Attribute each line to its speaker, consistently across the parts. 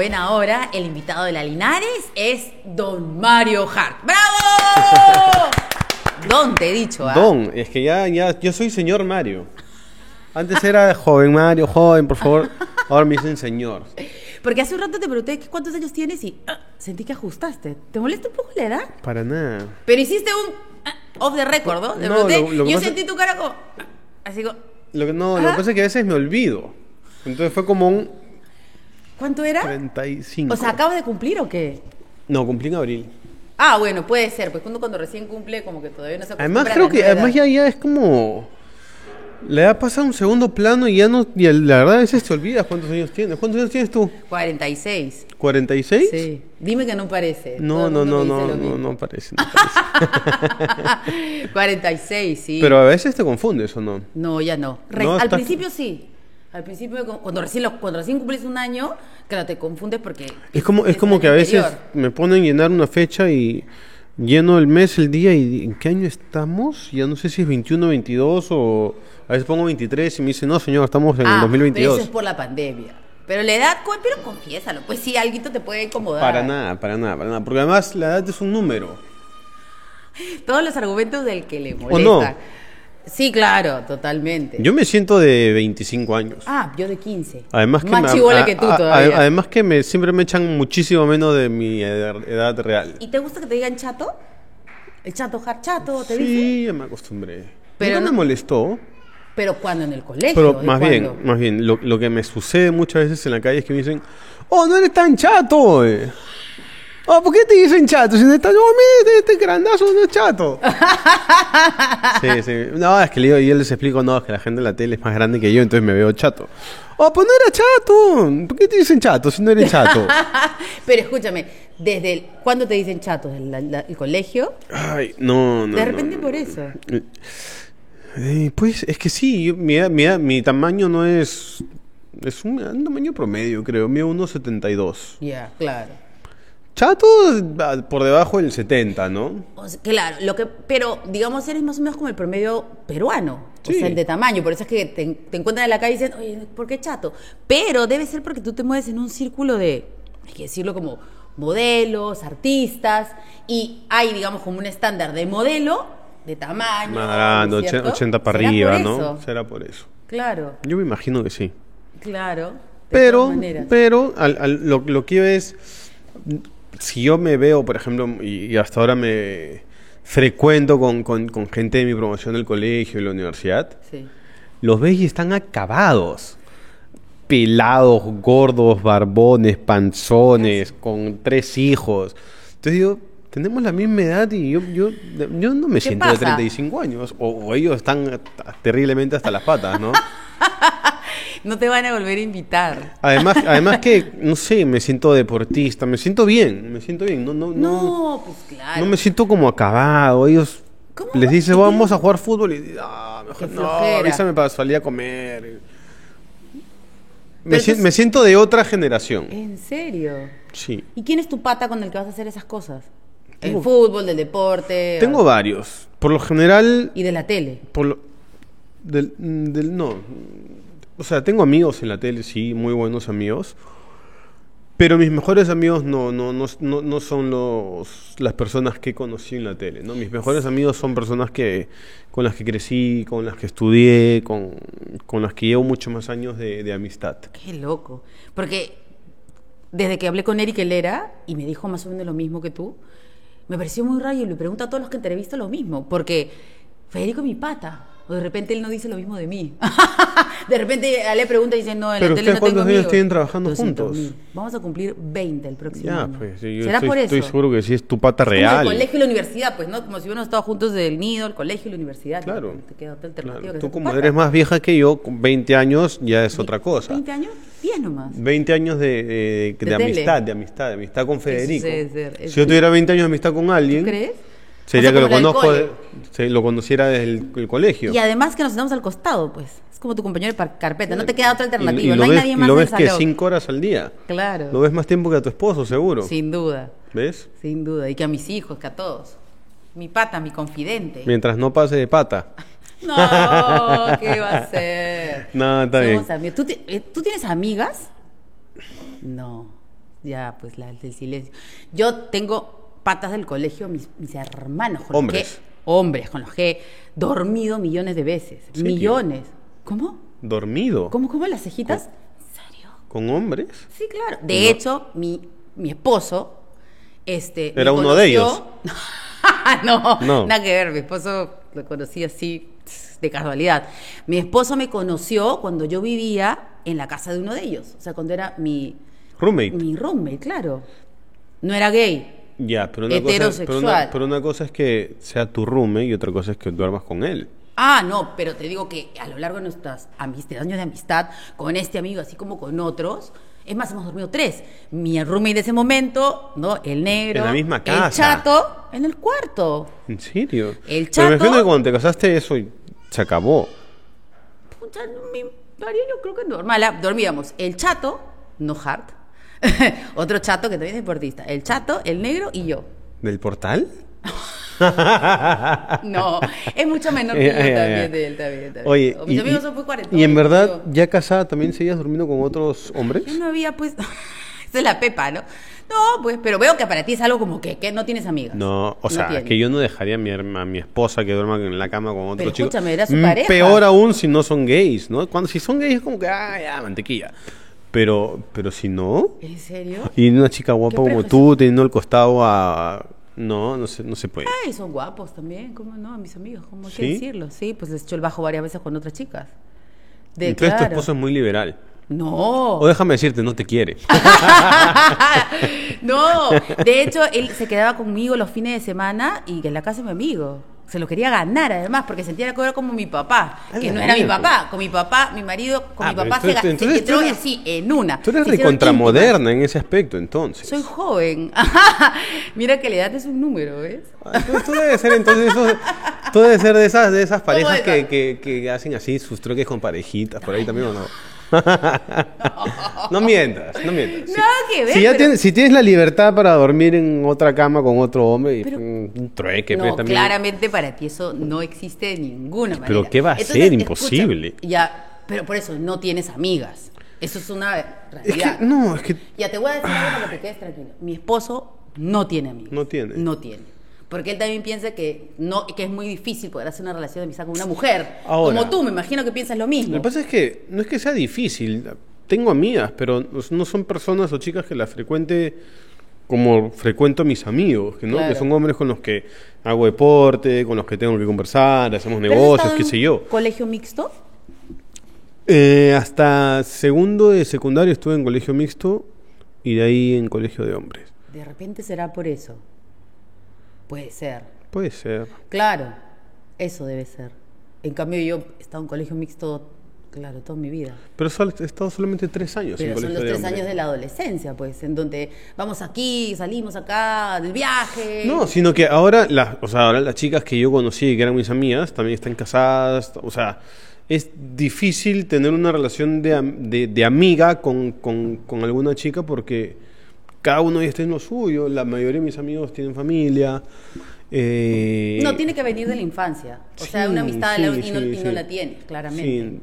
Speaker 1: ven ahora, el invitado de la Linares es Don Mario Hart. ¡Bravo! Don, te he dicho, ¿ah?
Speaker 2: Don, es que ya, ya, yo soy señor Mario. Antes era joven Mario, joven, por favor. Ahora me dicen señor.
Speaker 1: Porque hace un rato te pregunté ¿qué- cuántos años tienes y ah, sentí que ajustaste. ¿Te molesta un poco la edad?
Speaker 2: Para nada.
Speaker 1: Pero hiciste un ah, off the record, ¿no? Te
Speaker 2: No,
Speaker 1: pregunté,
Speaker 2: lo- lo que
Speaker 1: yo sentí tu cara como... ah, Así como...
Speaker 2: Lo que, no, lo que pasa es que a veces me olvido. Entonces fue como un
Speaker 1: ¿Cuánto era?
Speaker 2: 35.
Speaker 1: O sea, ¿acabas de cumplir o qué?
Speaker 2: No, cumplí en abril.
Speaker 1: Ah, bueno, puede ser. Pues cuando, cuando recién cumple, como que todavía no se
Speaker 2: Además creo que además ya, ya es como le da pasa a un segundo plano y ya no y la verdad a veces te olvidas cuántos años tienes. ¿Cuántos años tienes tú?
Speaker 1: 46.
Speaker 2: ¿46?
Speaker 1: Sí. Dime que no parece.
Speaker 2: No, no, no, no, no, no parece. no parece.
Speaker 1: 46, sí.
Speaker 2: Pero a veces te confundes o no.
Speaker 1: No, ya no. Re-
Speaker 2: No,
Speaker 1: al principio sí. Al principio, cu- cuando recién, cuando recién cumplís un año, claro, te confundes porque...
Speaker 2: Es como es como que a veces
Speaker 1: anterior.
Speaker 2: me ponen llenar una fecha y lleno el mes, el día y ¿en qué año estamos? Ya no sé si es 21, 22 o a veces pongo 23 y me dicen, "No, señor, estamos en el
Speaker 1: Ah, Pero
Speaker 2: 2022."
Speaker 1: eso es por la pandemia. Pero la edad, pero confiésalo. Pues sí, algo te puede incomodar.
Speaker 2: Para nada, para nada, para nada, porque además la edad es un número.
Speaker 1: Todos los argumentos del que le molesta.
Speaker 2: ¿O no?
Speaker 1: Sí, claro, totalmente.
Speaker 2: Yo me siento de 25 años.
Speaker 1: Ah, yo de 15.
Speaker 2: Además que
Speaker 1: Más
Speaker 2: me,
Speaker 1: chibola
Speaker 2: a-
Speaker 1: que tú
Speaker 2: a- a-
Speaker 1: todavía.
Speaker 2: además que me siempre me echan muchísimo menos de mi edad, edad real.
Speaker 1: ¿Y te gusta que te digan chato? ¿El chato jar chato? ¿Te?
Speaker 2: Sí, ya me acostumbré.
Speaker 1: Pero
Speaker 2: no me molestó.
Speaker 1: Pero cuando en el colegio.
Speaker 2: Pero
Speaker 1: ¿De
Speaker 2: más bien, más bien, lo, lo que me sucede muchas veces en la calle es que me dicen, oh, no eres tan chato. eh". Oh, ¿por qué te dicen chato? Si no estás, oh, mira, este, este grandazo no es chato. sí, sí. No, es que le digo, y yo les explico, no, es que la gente en la tele es más grande que yo, entonces me veo chato. Oh, pues no era chato. ¿Por qué te dicen chato si no eres chato?
Speaker 1: Pero escúchame, ¿desde el, cuándo te dicen chatos? ¿El, la- el colegio?
Speaker 2: Ay, no, no.
Speaker 1: de
Speaker 2: no,
Speaker 1: repente
Speaker 2: no.
Speaker 1: por eso.
Speaker 2: Eh, pues es que sí, yo- mi, mi, mi tamaño no es. Es un, un tamaño promedio, creo. Mío 1,72.
Speaker 1: Ya, claro.
Speaker 2: Chato por debajo del 70, ¿no?
Speaker 1: O sea, claro, lo que, pero digamos eres más o menos como el promedio peruano, o sea, el de tamaño, por eso es que te, te encuentran en la calle y dicen, oye, ¿por qué chato? Pero debe ser porque tú te mueves en un círculo de, hay que decirlo como modelos, artistas, y hay, digamos, como un estándar de modelo, de tamaño.
Speaker 2: Más grande,
Speaker 1: ¿no es
Speaker 2: oche-
Speaker 1: cierto?
Speaker 2: 80 para
Speaker 1: ¿Será
Speaker 2: arriba, ¿no?
Speaker 1: eso?
Speaker 2: Será por eso.
Speaker 1: Claro,
Speaker 2: Yo me imagino que sí.
Speaker 1: claro.
Speaker 2: Pero, pero al- al- lo, lo que es, si yo me veo, por ejemplo, y, y hasta ahora me frecuento con, con- con gente de mi promoción del colegio y la universidad,
Speaker 1: Sí.
Speaker 2: los ves y están acabados. Pelados, gordos, barbones, panzones, con tres hijos. Entonces digo, tenemos la misma edad y yo, yo, yo no me
Speaker 1: ¿Qué
Speaker 2: siento de
Speaker 1: pasa?
Speaker 2: 35 años. O, o ellos están terriblemente hasta las patas, ¿no?
Speaker 1: No te van a volver a invitar.
Speaker 2: Además, además que, no sé, me siento deportista, me siento bien, me siento bien. No, no, no,
Speaker 1: No, pues claro.
Speaker 2: no me siento como acabado. Ellos
Speaker 1: ¿Cómo?
Speaker 2: les dices,
Speaker 1: ¿Y
Speaker 2: vamos a jugar fútbol y ah, mejor
Speaker 1: Qué
Speaker 2: no, avísame para salir a comer. Me, si- me siento de otra generación.
Speaker 1: ¿En serio?
Speaker 2: Sí.
Speaker 1: ¿Y quién es tu pata con el que vas a hacer esas cosas?
Speaker 2: Tengo-
Speaker 1: El fútbol, del deporte.
Speaker 2: Tengo varios. Por lo general,
Speaker 1: Y de la tele.
Speaker 2: por lo- del, del- no. O sea, tengo amigos en la tele, sí, muy buenos amigos. Pero mis mejores amigos no, no, no, no, no son los, las personas que conocí en la tele, ¿no? Mis mejores amigos son personas que, con las que crecí, con las que estudié, con, con las que llevo muchos más años de, de amistad.
Speaker 1: Qué loco. Porque desde que hablé con Eric Helera y me dijo más o menos lo mismo que tú, me pareció muy raro y le pregunto a todos los que entrevisto lo mismo. Porque Federico mi pata. O de repente él no dice lo mismo de mí. de repente le pregunta y dice, no, en
Speaker 2: Pero
Speaker 1: la tele no tengo
Speaker 2: cuántos años
Speaker 1: amigos.
Speaker 2: tienen trabajando
Speaker 1: 200.000.
Speaker 2: juntos?
Speaker 1: Vamos a cumplir 20 el próximo
Speaker 2: Ya,
Speaker 1: año.
Speaker 2: pues, sí, yo
Speaker 1: ¿Será
Speaker 2: estoy,
Speaker 1: por eso?
Speaker 2: estoy seguro que sí es tu pata
Speaker 1: Como
Speaker 2: real.
Speaker 1: el colegio y la universidad, pues, ¿no? Como si hubiéramos estado juntos del nido, el colegio y la universidad.
Speaker 2: Claro.
Speaker 1: No te queda otra alternativa
Speaker 2: Claro,
Speaker 1: que
Speaker 2: Tú
Speaker 1: ser
Speaker 2: como
Speaker 1: pata.
Speaker 2: eres más vieja que yo, con 20 años ya es otra cosa.
Speaker 1: ¿20 años? 10 nomás.
Speaker 2: 20 años de, de- de
Speaker 1: De
Speaker 2: amistad, de amistad, de amistad con Federico.
Speaker 1: sí, sí, sí.
Speaker 2: si yo tuviera 20 años de amistad con alguien,
Speaker 1: ¿Tú crees?
Speaker 2: Sería
Speaker 1: O sea,
Speaker 2: que lo conozco,
Speaker 1: cole.
Speaker 2: de- se- lo conociera desde el, el colegio.
Speaker 1: Y además que nos sentamos al costado, pues. Es como tu compañero de carpeta. No te queda otra
Speaker 2: Y-
Speaker 1: alternativa.
Speaker 2: y
Speaker 1: no
Speaker 2: lo
Speaker 1: hay
Speaker 2: ves,
Speaker 1: nadie
Speaker 2: y
Speaker 1: más
Speaker 2: lo
Speaker 1: en
Speaker 2: ves
Speaker 1: el
Speaker 2: que
Speaker 1: salón.
Speaker 2: 5 horas al día.
Speaker 1: Claro.
Speaker 2: Lo ves más tiempo que a tu esposo, seguro.
Speaker 1: Sin duda.
Speaker 2: ¿Ves?
Speaker 1: Sin duda. Y que a mis hijos, que a todos. Mi pata, mi confidente.
Speaker 2: Mientras no pase de pata.
Speaker 1: No, ¿qué va a ser?
Speaker 2: No, está bien.
Speaker 1: Amigos. ¿Tú, eh, ¿Tú tienes amigas? No. ya, pues la del silencio. Yo tengo patas del colegio, mis, mis hermanos. Con
Speaker 2: Hombres.
Speaker 1: Los que, hombres, con los que he dormido millones de veces. Millones. ¿Cómo?
Speaker 2: ¿Dormido?
Speaker 1: ¿Cómo, cómo las cejitas? ¿En serio?
Speaker 2: ¿Con hombres?
Speaker 1: Sí, claro. De
Speaker 2: No.
Speaker 1: hecho, mi, mi esposo, este...
Speaker 2: Era uno de ellos.
Speaker 1: no,
Speaker 2: No.
Speaker 1: nada que ver. Mi esposo lo conocí así de casualidad. Mi esposo me conoció cuando yo vivía en la casa de uno de ellos. O sea, cuando era mi,
Speaker 2: Roommate.
Speaker 1: mi roommate, claro. No era gay.
Speaker 2: Ya, pero una, cosa, pero,
Speaker 1: Heterosexual.
Speaker 2: una, pero una cosa es que sea tu roommate y otra cosa es que duermas con él.
Speaker 1: Ah, no, pero te digo que a lo largo de nuestros años de amistad con este amigo, así como con otros, es más, hemos dormido tres. Mi roommate de ese momento, ¿no? El negro.
Speaker 2: En la misma
Speaker 1: El chato, en el cuarto.
Speaker 2: ¿En serio?
Speaker 1: El
Speaker 2: Pero me imagino
Speaker 1: chato-
Speaker 2: que cuando te casaste eso se acabó.
Speaker 1: Pucha, mi yo creo que normal. ah, Dormíamos el chato, no hard. Otro chato que también es deportista. El chato, el negro y yo.
Speaker 2: ¿Del portal?
Speaker 1: No, es mucho menor que yo también de él, también, también.
Speaker 2: Oye,
Speaker 1: Mis
Speaker 2: y,
Speaker 1: amigos son muy cuarentones.
Speaker 2: y en verdad,
Speaker 1: yo-
Speaker 2: ya casada, ¿también seguías durmiendo con otros hombres?
Speaker 1: Yo no había pues. Esa es la pepa, ¿no? No, pues, pero veo que para ti es algo como que, que no tienes amigas.
Speaker 2: No, o sea,
Speaker 1: tienes.
Speaker 2: que yo no dejaría a mi, a mi esposa que duerma en la cama con otro
Speaker 1: Pero
Speaker 2: chico.
Speaker 1: escúchame, era su
Speaker 2: Mm,
Speaker 1: pareja.
Speaker 2: Peor aún si no son gays, ¿no? Cuando si son gays es como que, ah, ya, mantequilla. Pero, pero si no,
Speaker 1: ¿En serio?
Speaker 2: y una chica guapa como tú teniendo el costado a... No, no se, no se puede.
Speaker 1: Ay, son guapos también, ¿cómo no? Mis amigos, ¿cómo hay
Speaker 2: ¿Sí?
Speaker 1: que decirlo? Sí, pues les echó el bajo varias veces con otras chicas. De,
Speaker 2: Entonces tu
Speaker 1: claro.
Speaker 2: esposo es muy liberal.
Speaker 1: No.
Speaker 2: O déjame decirte, no te quiere.
Speaker 1: no, de hecho, él se quedaba conmigo los fines de semana y en la casa de mi amigo. Se lo quería ganar además, porque sentía que era como mi papá,
Speaker 2: A
Speaker 1: que no era mi papá. Con mi papá, mi marido, con
Speaker 2: Ah,
Speaker 1: mi papá se,
Speaker 2: entonces-
Speaker 1: se
Speaker 2: entonces
Speaker 1: entró
Speaker 2: eres-
Speaker 1: así, en una.
Speaker 2: Tú eres recontramoderna en ese aspecto, entonces.
Speaker 1: Soy joven. Mira que la edad es un número, ¿ves?
Speaker 2: Ah, Tú, tú debes ser entonces eso, tú debes ser de esas de esas parejas que, que, que hacen así sus troques con parejitas por ahí también o no. no mientas, no mientas.
Speaker 1: Nada que ver,
Speaker 2: Si, ya
Speaker 1: pero-
Speaker 2: tienes, si tienes la libertad para dormir en otra cama con otro hombre,
Speaker 1: Pero-
Speaker 2: un trueque,
Speaker 1: no,
Speaker 2: pues, también.
Speaker 1: claramente para ti eso no existe de ninguna manera.
Speaker 2: Pero ¿qué va a
Speaker 1: Entonces,
Speaker 2: ser?
Speaker 1: escucha,
Speaker 2: Imposible.
Speaker 1: ya, pero por eso no tienes amigas. Eso es una
Speaker 2: Es
Speaker 1: realidad.
Speaker 2: que, no, es que
Speaker 1: Ya te voy a decir algo para que quedes tranquilo. Mi esposo no tiene amigos.
Speaker 2: No tiene.
Speaker 1: No tiene. Porque él también piensa que no que es muy difícil poder hacer una relación de amistad con una mujer.
Speaker 2: Ahora.
Speaker 1: Como tú, me imagino que piensas lo mismo.
Speaker 2: Lo que pasa es que no es que sea difícil. Tengo amigas, pero no son personas o chicas que las frecuente como frecuento a mis amigos, que, ¿no?
Speaker 1: Claro.
Speaker 2: que son hombres con los que hago deporte, con los que tengo que conversar, hacemos
Speaker 1: ¿Pero has
Speaker 2: negocios, qué sé yo.
Speaker 1: ¿Colegio mixto?
Speaker 2: Eh, hasta segundo de secundario estuve en colegio mixto y de ahí en colegio de hombres.
Speaker 1: De repente será por eso. Puede ser.
Speaker 2: Puede ser.
Speaker 1: Claro, eso debe ser. En cambio, yo he estado en colegio mixto, claro, toda mi vida.
Speaker 2: Pero sol- he estado solamente tres años en
Speaker 1: Pero son
Speaker 2: colegio
Speaker 1: los tres años de la adolescencia, pues, en donde vamos aquí, salimos acá, del viaje.
Speaker 2: No, sino que ahora, las, o sea, ahora las chicas que yo conocí que eran mis amigas también están casadas. O sea, es difícil tener una relación de, de, de amiga con, con, con alguna chica porque cada uno está en lo suyo. La mayoría de mis amigos tienen familia. eh,
Speaker 1: No, tiene que venir de la infancia. O sea, una amistad
Speaker 2: sí,
Speaker 1: la- y, no,
Speaker 2: sí,
Speaker 1: y no la tienes, claramente.
Speaker 2: Sí.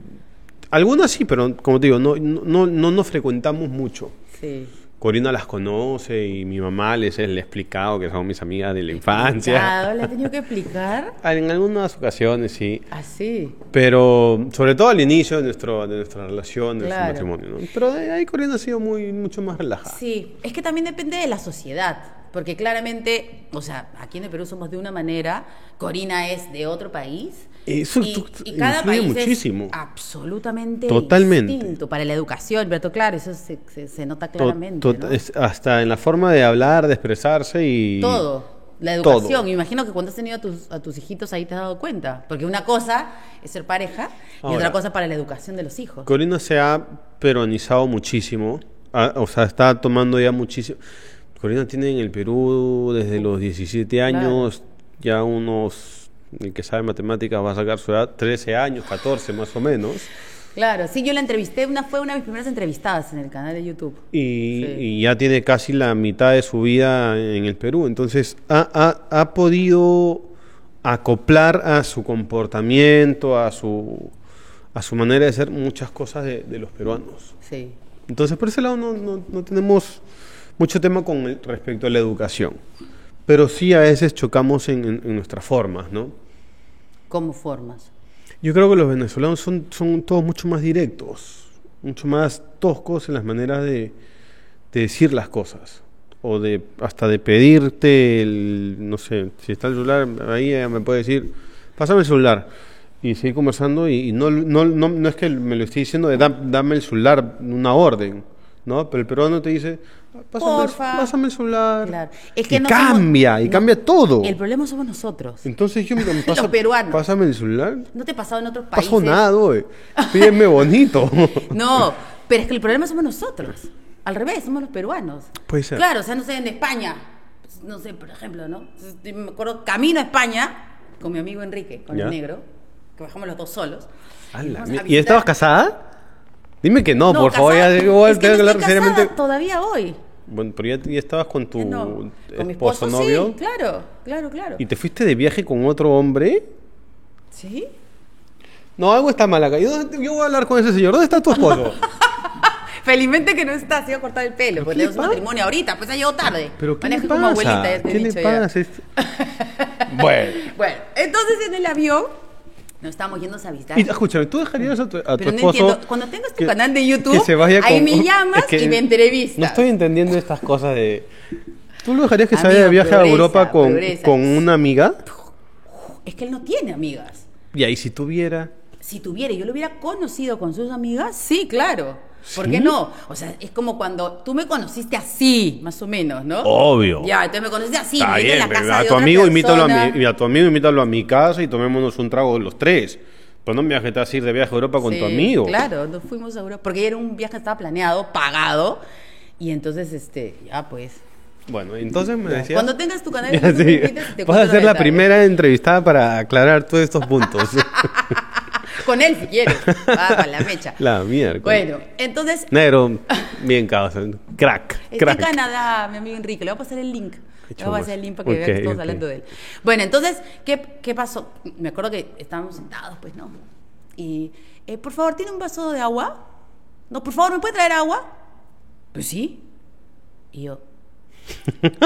Speaker 2: Algunas sí, pero como te digo, no, no, no, no nos frecuentamos mucho.
Speaker 1: Sí.
Speaker 2: Corina las conoce y mi mamá les, le ha explicado que son mis amigas de la infancia.
Speaker 1: Claro, ¿le he tenido que explicar?
Speaker 2: En algunas ocasiones sí,
Speaker 1: Así.
Speaker 2: pero sobre todo al inicio de, nuestro, de nuestra relación, de
Speaker 1: Claro.
Speaker 2: nuestro matrimonio. ¿no? Pero de ahí Corina ha sido muy, mucho más relajada.
Speaker 1: Sí, es que también depende de la sociedad, porque claramente, o sea, aquí en el Perú somos de una manera, Corina es de otro país.
Speaker 2: Eso
Speaker 1: y,
Speaker 2: tú-
Speaker 1: y cada
Speaker 2: influye
Speaker 1: país
Speaker 2: muchísimo.
Speaker 1: es absolutamente
Speaker 2: Totalmente.
Speaker 1: distinto para la educación, pero claro, eso se, se- se nota claramente.
Speaker 2: to-
Speaker 1: ¿no?
Speaker 2: es hasta en la forma de hablar, de expresarse y...
Speaker 1: Todo. La educación. Me imagino que cuando has tenido a tus, a tus hijitos ahí te has dado cuenta. Porque una cosa es ser pareja y
Speaker 2: Ahora.
Speaker 1: otra cosa para la educación de los hijos.
Speaker 2: Corina se ha peronizado muchísimo, ah, o sea, está tomando ya muchísimo. Corina tiene en el Perú desde los 17 años, ya unos, el que sabe matemáticas va a sacar su edad, 13 años, 14 más o menos,
Speaker 1: Claro, sí, yo la entrevisté, una fue una de mis primeras entrevistadas en el canal de YouTube.
Speaker 2: y,
Speaker 1: Sí.
Speaker 2: y ya tiene casi la mitad de su vida en el Perú, entonces ha, ha- ha podido acoplar a su comportamiento, a su, a su manera de ser muchas cosas de- de los peruanos.
Speaker 1: Sí.
Speaker 2: Entonces, por ese lado no, no, no tenemos mucho tema con el- respecto a la educación. Pero sí a veces chocamos en, en- en nuestras formas, ¿no?
Speaker 1: ¿Cómo formas?
Speaker 2: Yo creo que los venezolanos son, son todos mucho más directos, mucho más toscos en las maneras de, de decir las cosas. O de hasta de pedirte el, no sé, si está el celular, ahí ella me puede decir, pásame el celular. Y seguir conversando y, y no, no, no, no es que me lo esté diciendo de "Da- dame el celular, una orden, ¿no? Pero el peruano te dice, pásame, el-
Speaker 1: Porfa.
Speaker 2: pásame el celular.
Speaker 1: Claro. Es que
Speaker 2: y
Speaker 1: no somos-
Speaker 2: cambia, y
Speaker 1: no.
Speaker 2: cambia todo.
Speaker 1: El problema somos nosotros.
Speaker 2: Entonces yo me pasa,
Speaker 1: Los peruanos.
Speaker 2: pásame el celular.
Speaker 1: ¿No te ha pasado en otros países?
Speaker 2: Pasó nada, güey. Pídeme bonito.
Speaker 1: No, pero es que el problema somos nosotros. Al revés, somos los peruanos.
Speaker 2: Puede ser.
Speaker 1: Claro, o sea, no sé, en España, pues, no sé, por ejemplo, ¿no? Me acuerdo, camino a España con mi amigo Enrique, con
Speaker 2: Ya.
Speaker 1: el negro, que bajamos los dos solos.
Speaker 2: ¿Y
Speaker 1: visitar-
Speaker 2: estabas casada? Dime que no, por favor, ya
Speaker 1: casada.
Speaker 2: igual
Speaker 1: Es que
Speaker 2: tengo que
Speaker 1: no
Speaker 2: hablar
Speaker 1: estoy casada
Speaker 2: seriamente.
Speaker 1: todavía hoy.
Speaker 2: Bueno, pero ya, ya estabas con tu
Speaker 1: no. Con mi
Speaker 2: esposo,
Speaker 1: esposo,
Speaker 2: novio.
Speaker 1: sí, claro, claro, claro.
Speaker 2: ¿Y te fuiste de viaje con otro hombre?
Speaker 1: ¿Sí?
Speaker 2: No, algo está mal acá. Yo, yo voy a hablar con ese señor. ¿Dónde está tu esposo?
Speaker 1: Felizmente que no está, se iba a cortar el pelo,
Speaker 2: qué
Speaker 1: tenemos un matrimonio ahorita, pues ha llegado tarde.
Speaker 2: ¿Pero qué
Speaker 1: Maneja
Speaker 2: le
Speaker 1: como
Speaker 2: pasa?
Speaker 1: abuelita, te he
Speaker 2: ¿Qué le pasa? Bueno.
Speaker 1: Bueno, entonces en el avión nos estábamos yendo a visitar.
Speaker 2: Y escúchame, ¿tú dejarías a tu, a tu
Speaker 1: Pero no entiendo, cuando tengas tu
Speaker 2: que-
Speaker 1: canal de YouTube,
Speaker 2: que se vaya
Speaker 1: ahí
Speaker 2: con-
Speaker 1: me llamas
Speaker 2: Es que
Speaker 1: y me entrevistas.
Speaker 2: No estoy entendiendo estas cosas de... ¿Tú lo dejarías que se
Speaker 1: Amigo,
Speaker 2: vaya de viaje a Europa con,
Speaker 1: progresa.
Speaker 2: con una amiga?
Speaker 1: Es que él no tiene amigas.
Speaker 2: Y ahí si tuviera...
Speaker 1: Si tuviera, yo lo hubiera conocido con sus amigas, sí, claro. ¿Por
Speaker 2: ¿Sí?
Speaker 1: qué no? O sea, es como cuando tú me conociste así, más o menos, ¿no?
Speaker 2: Obvio.
Speaker 1: Ya, entonces me conociste así,
Speaker 2: Está
Speaker 1: me metí en
Speaker 2: bien,
Speaker 1: la casa
Speaker 2: a
Speaker 1: de
Speaker 2: tu
Speaker 1: otra
Speaker 2: amigo invítalo a mi, a tu amigo invítalo a mi casa y tomémonos un trago los tres. Pero no me te vas a ir de viaje a Europa con
Speaker 1: Sí,
Speaker 2: tu amigo.
Speaker 1: Claro, nos fuimos a Europa, porque era un viaje que estaba planeado, pagado, y entonces, este, ya pues...
Speaker 2: Bueno, entonces me decías...
Speaker 1: Cuando tengas tu canal de
Speaker 2: sí.
Speaker 1: te
Speaker 2: Vas a ser la
Speaker 1: detalles.
Speaker 2: primera entrevistada para aclarar todos estos puntos.
Speaker 1: Con él, si quieres. Va, para la mecha.
Speaker 2: la mierda.
Speaker 1: Bueno, entonces,
Speaker 2: Negro, bien causa. Crack,
Speaker 1: está en Canadá, mi amigo Enrique. Le voy a pasar el link. Le voy a pasar el link para que
Speaker 2: Ok,
Speaker 1: vean que estamos
Speaker 2: ok.
Speaker 1: hablando de él. Bueno, entonces, ¿qué, ¿qué pasó? Me acuerdo que estábamos sentados, pues, ¿no? Y, eh, por favor, ¿tiene un vaso de agua? No, por favor, ¿me puede traer agua? Pues sí. Y yo,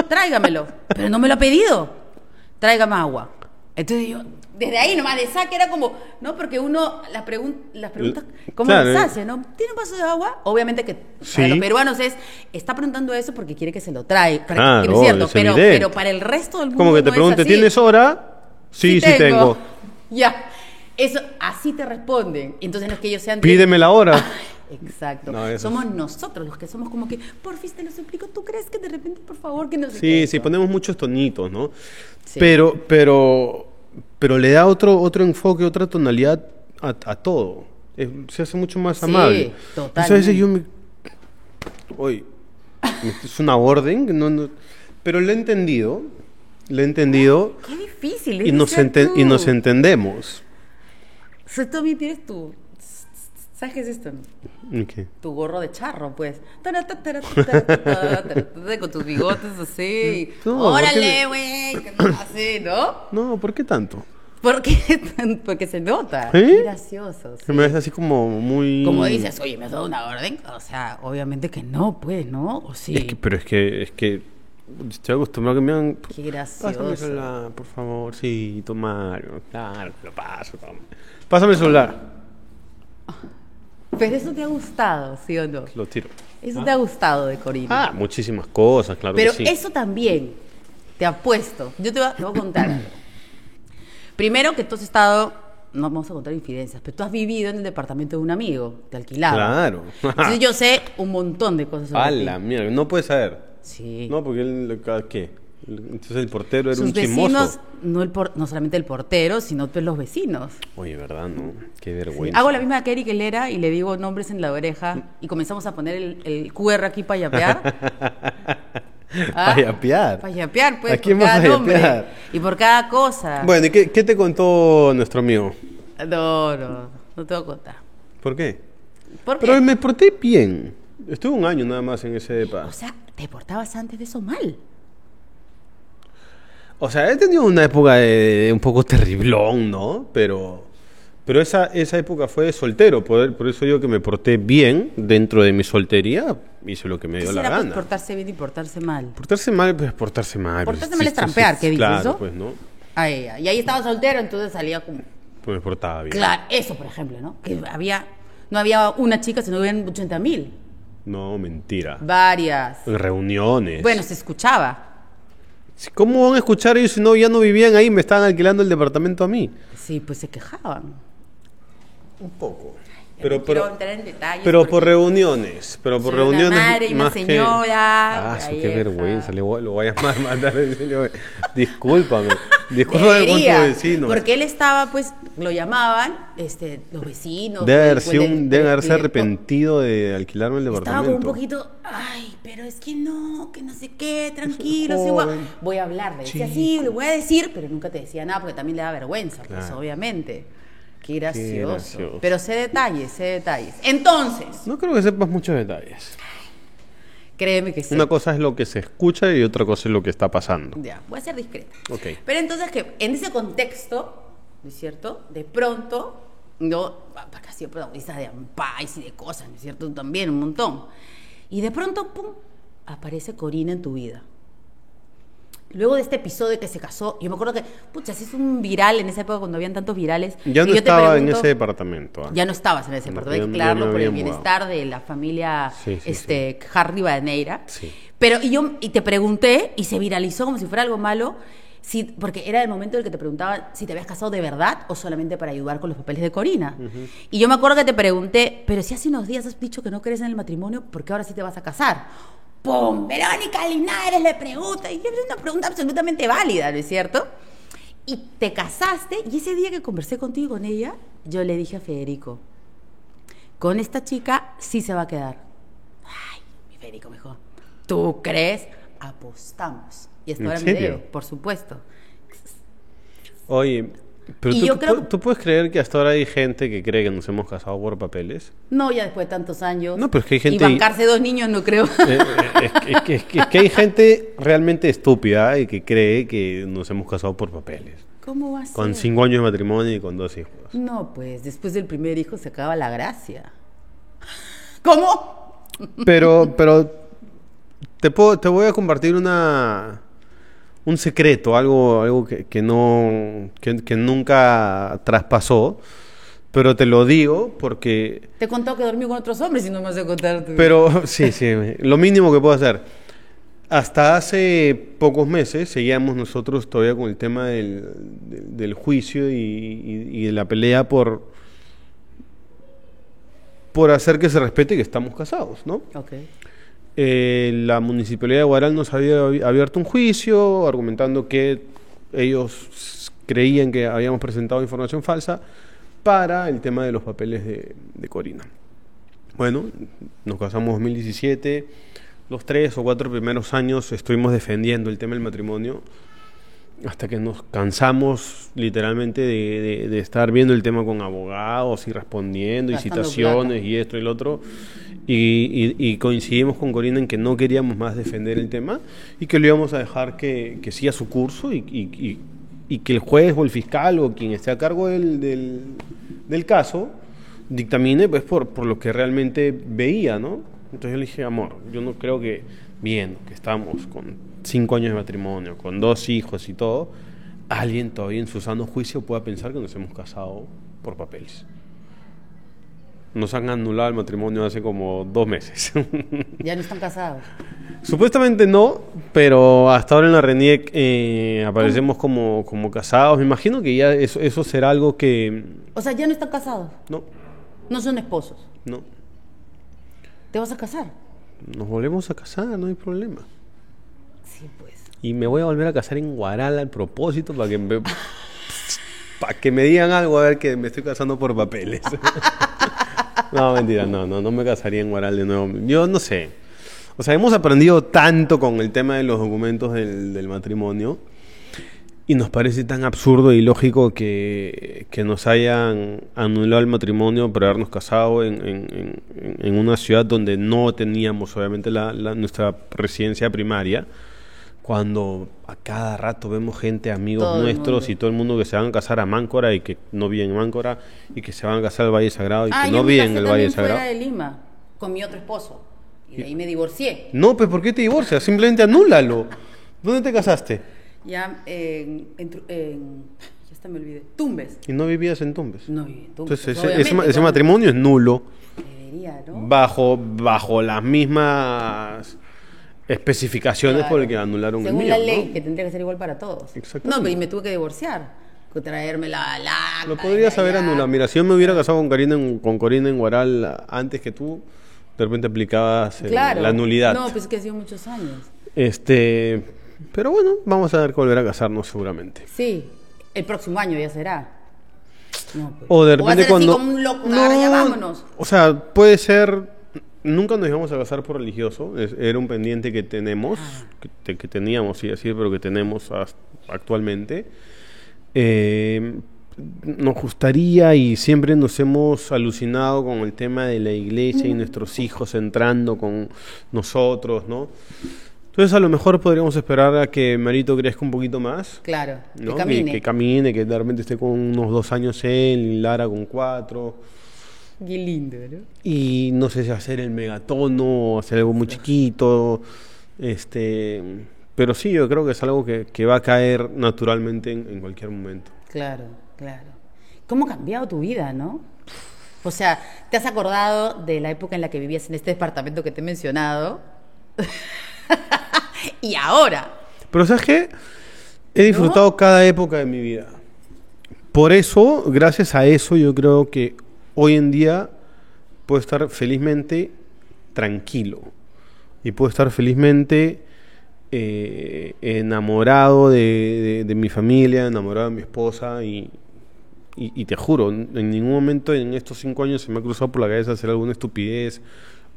Speaker 1: tráigamelo. Pero no me lo ha pedido. Tráigame agua. Entonces yo, desde ahí nomás de saque era como, no, porque uno, las, pregun- las preguntas, ¿cómo
Speaker 2: Claro,
Speaker 1: las
Speaker 2: eh.
Speaker 1: hace? ¿No? ¿Tiene un vaso de agua? Obviamente que
Speaker 2: Sí.
Speaker 1: para los peruanos es, está preguntando eso porque quiere que se lo traiga. Para
Speaker 2: Claro,
Speaker 1: que, no es cierto,
Speaker 2: es
Speaker 1: pero, pero para el resto del mundo.
Speaker 2: Como que te
Speaker 1: no
Speaker 2: pregunte. ¿tienes hora? Sí, sí, tengo.
Speaker 1: Ya. Eso, así te responden. Entonces no es que ellos sean. de-
Speaker 2: Pídeme la hora.
Speaker 1: Exacto.
Speaker 2: No,
Speaker 1: somos nosotros los que somos como que, porfis, te lo suplico, ¿tú crees que de repente, por favor, que no sé
Speaker 2: Sí,
Speaker 1: qué?"
Speaker 2: sí, ponemos muchos tonitos, ¿no?
Speaker 1: Sí.
Speaker 2: Pero, pero, pero le da otro, otro enfoque, otra tonalidad a, a todo. Es- se hace mucho más
Speaker 1: Sí,
Speaker 2: amable. Entonces, a veces yo me... Oye, es una orden, no, no- pero lo he entendido, lo he entendido
Speaker 1: Qué difícil.
Speaker 2: y nos, ente- y
Speaker 1: tú.
Speaker 2: nos entendemos.
Speaker 1: O sea, tú también tienes tu. ¿Sabes qué es esto?
Speaker 2: Ok.
Speaker 1: Tu gorro de charro, pues. Con tus bigotes así.
Speaker 2: No, ¿por
Speaker 1: Órale,
Speaker 2: qué?
Speaker 1: güey. Así, ¿no?
Speaker 2: No, ¿por qué tanto?
Speaker 1: ¿Por qué? Porque se nota.
Speaker 2: ¿Sí?
Speaker 1: Qué gracioso. Sí.
Speaker 2: me ves así como muy...
Speaker 1: Como dices, oye, ¿me has dado una orden? O sea, obviamente que no, pues, ¿no? O sí.
Speaker 2: Es que, pero es que, es que estoy acostumbrado a que me hagan...
Speaker 1: Qué gracioso.
Speaker 2: Pásame el celular, por favor. Sí, tomar. Claro, lo paso. toma. Pásame el celular.
Speaker 1: Pero eso te ha gustado, ¿sí o no?
Speaker 2: Lo tiro.
Speaker 1: Eso te ha gustado de Corina.
Speaker 2: Ah, muchísimas cosas, claro
Speaker 1: Pero
Speaker 2: que sí.
Speaker 1: eso también, te apuesto. Yo te voy, a, te voy a contar. Primero que tú has estado, no vamos a contar infidencias, pero tú has vivido en el departamento de un amigo, te alquilaba.
Speaker 2: Claro.
Speaker 1: Entonces yo sé un montón de cosas sobre
Speaker 2: A la mierda, no puede saber.
Speaker 1: Sí.
Speaker 2: No, porque él, ¿qué? Entonces el portero era
Speaker 1: Sus
Speaker 2: un chismoso.
Speaker 1: vecinos, no, el por- no solamente el portero, sino pues los vecinos.
Speaker 2: Oye, ¿verdad? No, qué
Speaker 1: Sí.
Speaker 2: vergüenza.
Speaker 1: Hago la misma que Eric Helera y le digo nombres en la oreja y comenzamos a poner el, el QR aquí para yapear.
Speaker 2: Para yapear.
Speaker 1: Para yapear, pues,
Speaker 2: ¿A quién
Speaker 1: por cada
Speaker 2: a
Speaker 1: nombre. Y por cada cosa.
Speaker 2: Bueno, ¿y qué, qué te contó nuestro amigo?
Speaker 1: No, no, no te voy a contar.
Speaker 2: ¿Por qué?
Speaker 1: ¿Por qué?
Speaker 2: Pero me porté bien. Estuve un año nada más en ese depa.
Speaker 1: O sea, te portabas antes de eso mal.
Speaker 2: O sea, he tenido una época de, de un poco terriblón, ¿no? Pero, Pero esa, esa época fue de soltero, por, por eso digo que me porté bien dentro de mi soltería, hice lo que me dio
Speaker 1: ¿Qué
Speaker 2: la
Speaker 1: pues,
Speaker 2: gana.
Speaker 1: portarse bien y portarse mal?
Speaker 2: Portarse mal, pues portarse mal.
Speaker 1: Portarse
Speaker 2: pues,
Speaker 1: mal es trampear, ¿qué dices,
Speaker 2: Claro, pues no,
Speaker 1: ay, y ahí estaba soltero, entonces salía como...
Speaker 2: pues me portaba bien.
Speaker 1: Claro, eso, por ejemplo, ¿no? Que había... No había una chica, sino habían 80 mil.
Speaker 2: No, mentira.
Speaker 1: Varias.
Speaker 2: En reuniones.
Speaker 1: Bueno, se escuchaba.
Speaker 2: ¿Cómo van a escuchar ellos si no, ya no vivían ahí, me estaban alquilando el departamento a mí?
Speaker 1: Sí, pues se quejaban.
Speaker 2: Un poco. Pero,
Speaker 1: no
Speaker 2: pero,
Speaker 1: entrar en detalles
Speaker 2: pero por reuniones, pero por
Speaker 1: soy una
Speaker 2: reuniones
Speaker 1: madre y una
Speaker 2: más que-
Speaker 1: señora,
Speaker 2: Ah, su, qué vergüenza, le voy, lo voy a llamar, mandar, Discúlpame, discúlpame con tu vecino.
Speaker 1: Porque él estaba, pues, lo llamaban, este, los vecinos.
Speaker 2: Debe, haber
Speaker 1: el-
Speaker 2: sido un- debe haberse arrepentido de alquilarme el
Speaker 1: Estaba
Speaker 2: departamento.
Speaker 1: como un poquito, ay, pero es que no, que no sé qué, tranquilo, sí, voy, a- voy a hablar. Le decía,
Speaker 2: Chico.
Speaker 1: sí, le voy a decir, pero nunca te decía nada porque también le da vergüenza, pues,
Speaker 2: Claro.
Speaker 1: obviamente. Qué gracioso.
Speaker 2: gracioso.
Speaker 1: Pero sé detalles, sé detalles. Entonces,
Speaker 2: No creo que sepas muchos detalles.
Speaker 1: créeme que sí.
Speaker 2: Una cosa es lo que se escucha y otra cosa es lo que está pasando.
Speaker 1: Ya, voy a ser discreta.
Speaker 2: Ok.
Speaker 1: Pero entonces que en ese contexto, ¿no es cierto? De pronto, no, porque ha sido protagonista de Ampais y de cosas, ¿no es cierto? También un montón. Y de pronto, pum, aparece Corina en tu vida. Luego de este episodio que se casó, yo me acuerdo que, pucha, se hizo un viral en esa época cuando habían tantos virales.
Speaker 2: Ya no
Speaker 1: yo
Speaker 2: estaba en
Speaker 1: pregunto-
Speaker 2: ese departamento. ah.
Speaker 1: Ya no estabas en ese
Speaker 2: No,
Speaker 1: departamento, aclararlo por el bienestar de la familia
Speaker 2: Sí, sí,
Speaker 1: este, Harry Baneira.
Speaker 2: Sí.
Speaker 1: Pero y yo y te pregunté y se viralizó como si fuera algo malo, si, porque era el momento en el que te preguntaban si te habías casado de verdad o solamente para ayudar con los papeles de Corina. Y yo me acuerdo que te pregunté, pero si hace unos días has dicho que no crees en el matrimonio, ¿por qué ahora sí te vas a casar? ¡Pum! Verónica Linares le pregunta, y es una pregunta absolutamente válida, ¿no es cierto? Y te casaste, y ese día que conversé contigo con ella, yo le dije a Federico, con esta chica sí se va a quedar. Ay, mi Federico me dijo, ¿tú crees? Apostamos. Y esto
Speaker 2: ¿En
Speaker 1: ahora me por supuesto.
Speaker 2: Oye, pero
Speaker 1: Y
Speaker 2: tú,
Speaker 1: yo creo-
Speaker 2: tú puedes creer que hasta ahora hay gente que cree que nos hemos casado por papeles.
Speaker 1: No, ya después de tantos años.
Speaker 2: No, pero es que hay gente-
Speaker 1: Y bancarse dos niños no creo.
Speaker 2: Eh, eh, es, que- es que, es que- es que hay gente realmente estúpida y que cree que nos hemos casado por papeles.
Speaker 1: ¿Cómo va a ser?
Speaker 2: Con cinco años de matrimonio y con dos hijos.
Speaker 1: No, pues después del primer hijo se acaba la gracia. ¿Cómo?
Speaker 2: Pero, pero te puedo, te voy a compartir una un secreto, algo, algo que, que no, que, que nunca traspasó, pero te lo digo porque,
Speaker 1: Te he contado que dormí con otros hombres y no me vas a contar
Speaker 2: pero sí, sí, lo mínimo que puedo hacer. Hasta hace pocos meses seguíamos nosotros todavía con el tema del, del- juicio y, y- y de la pelea por por hacer que se respete que estamos casados, ¿no?
Speaker 1: Ok.
Speaker 2: Eh, la municipalidad de Guaral nos había abi- abierto un juicio argumentando que ellos creían que habíamos presentado información falsa para el tema de los papeles de, de Corina. Bueno, nos casamos en 2017, los tres o cuatro primeros años estuvimos defendiendo el tema del matrimonio hasta que nos cansamos literalmente de, de- de estar viendo el tema con abogados y respondiendo y
Speaker 1: Gastando
Speaker 2: citaciones
Speaker 1: plata.
Speaker 2: y esto y lo otro. Y, y- y coincidimos con Corina en que no queríamos más defender el tema y que lo íbamos a dejar que, que siga su curso y, y- y- y que el juez o el fiscal o quien esté a cargo del, del- del caso dictamine pues por, por lo que realmente veía, ¿no? Entonces yo le dije, amor, yo no creo que bien, que estamos con cinco años de matrimonio, con dos hijos y todo, alguien todavía en su sano juicio pueda pensar que nos hemos casado por papeles. Nos han anulado el matrimonio hace como dos meses.
Speaker 1: Ya no están casados.
Speaker 2: Supuestamente no, pero hasta ahora en la RENIEC eh, aparecemos como, como casados. Me imagino que ya eso, eso será algo que...
Speaker 1: O sea, ya no están casados.
Speaker 2: No,
Speaker 1: No son esposos.
Speaker 2: no.
Speaker 1: ¿Te vas a casar?
Speaker 2: Nos volvemos a casar, no hay problema.
Speaker 1: Pues.
Speaker 2: Y me voy a volver a casar en Guaral al propósito para que me, para que me digan algo a ver que me estoy casando por papeles. no, mentira, no, no, no me casaría en Guaral de nuevo. Yo no sé. O sea, hemos aprendido tanto con el tema de los documentos del, matrimonio y nos parece tan absurdo y ilógico que, que nos hayan anulado el matrimonio por habernos casado en, en- una ciudad donde no teníamos obviamente la- nuestra residencia primaria cuando a cada rato vemos gente, amigos
Speaker 1: Todo
Speaker 2: nuestros y todo el mundo que se van a casar a Máncora y que no viven en Máncora y que se van a casar al Valle Sagrado y
Speaker 1: Ah,
Speaker 2: que no viven en el Valle
Speaker 1: también fuera
Speaker 2: Sagrado.
Speaker 1: de Lima con mi otro esposo. Y de ahí me divorcié.
Speaker 2: No, pues ¿por qué te divorcias? Simplemente anúlalo. ¿Dónde te casaste?
Speaker 1: Ya en, en, en- ya hasta me olvidé. Tumbes.
Speaker 2: Y no vivías en Tumbes.
Speaker 1: No viví en Tumbes.
Speaker 2: Entonces ese, ese matrimonio es nulo
Speaker 1: Debería, ¿no?
Speaker 2: bajo, bajo las mismas especificaciones por el que
Speaker 1: Claro.
Speaker 2: anularon
Speaker 1: Según
Speaker 2: el mío.
Speaker 1: la ley,
Speaker 2: ¿no?
Speaker 1: que tendría que ser igual para todos.
Speaker 2: Exactamente.
Speaker 1: No, pero y me tuve que divorciar. Traerme la la.
Speaker 2: Lo podrías haber anulado. Mira, si yo me hubiera casado con Karina en, con Corina en Guaral antes que tú, de repente aplicabas
Speaker 1: Claro.
Speaker 2: la nulidad.
Speaker 1: No, pues que ha sido muchos años.
Speaker 2: Este, pero bueno, vamos a ver que volver a casarnos seguramente.
Speaker 1: Sí, el próximo año ya será. No, pues.
Speaker 2: O de
Speaker 1: va a
Speaker 2: repente
Speaker 1: ser así
Speaker 2: cuando
Speaker 1: como un loco, ya vámonos.
Speaker 2: O sea, puede ser nunca nos íbamos a casar por religioso, es- era un pendiente que tenemos,
Speaker 1: Ah.
Speaker 2: que, te- que teníamos, sí, así, pero que tenemos actualmente. Eh, nos gustaría y siempre nos hemos alucinado con el tema de la iglesia y nuestros hijos entrando con nosotros, ¿no? Entonces a lo mejor podríamos esperar a que Marito crezca un poquito más,
Speaker 1: Claro,
Speaker 2: ¿no?
Speaker 1: que camine.
Speaker 2: que camine, que de repente esté con unos dos años él y Lara con cuatro.
Speaker 1: Qué lindo, ¿no?
Speaker 2: Y no sé si hacer el megatono hacer algo muy chiquito. Este, pero sí, yo creo que es algo que, que va a caer naturalmente en, en cualquier momento.
Speaker 1: Claro, claro. ¿Cómo ha cambiado tu vida, no? O sea, ¿te has acordado de la época en la que vivías en este departamento que te he mencionado? y ahora.
Speaker 2: Pero ¿sabes qué? He disfrutado cada época de mi vida. Por eso, gracias a eso, yo creo que hoy en día puedo estar felizmente tranquilo. Y puedo estar felizmente eh, enamorado de, de- de mi familia, enamorado de mi esposa. Y, y- y te juro, en ningún momento en estos cinco años se me ha cruzado por la cabeza hacer alguna estupidez.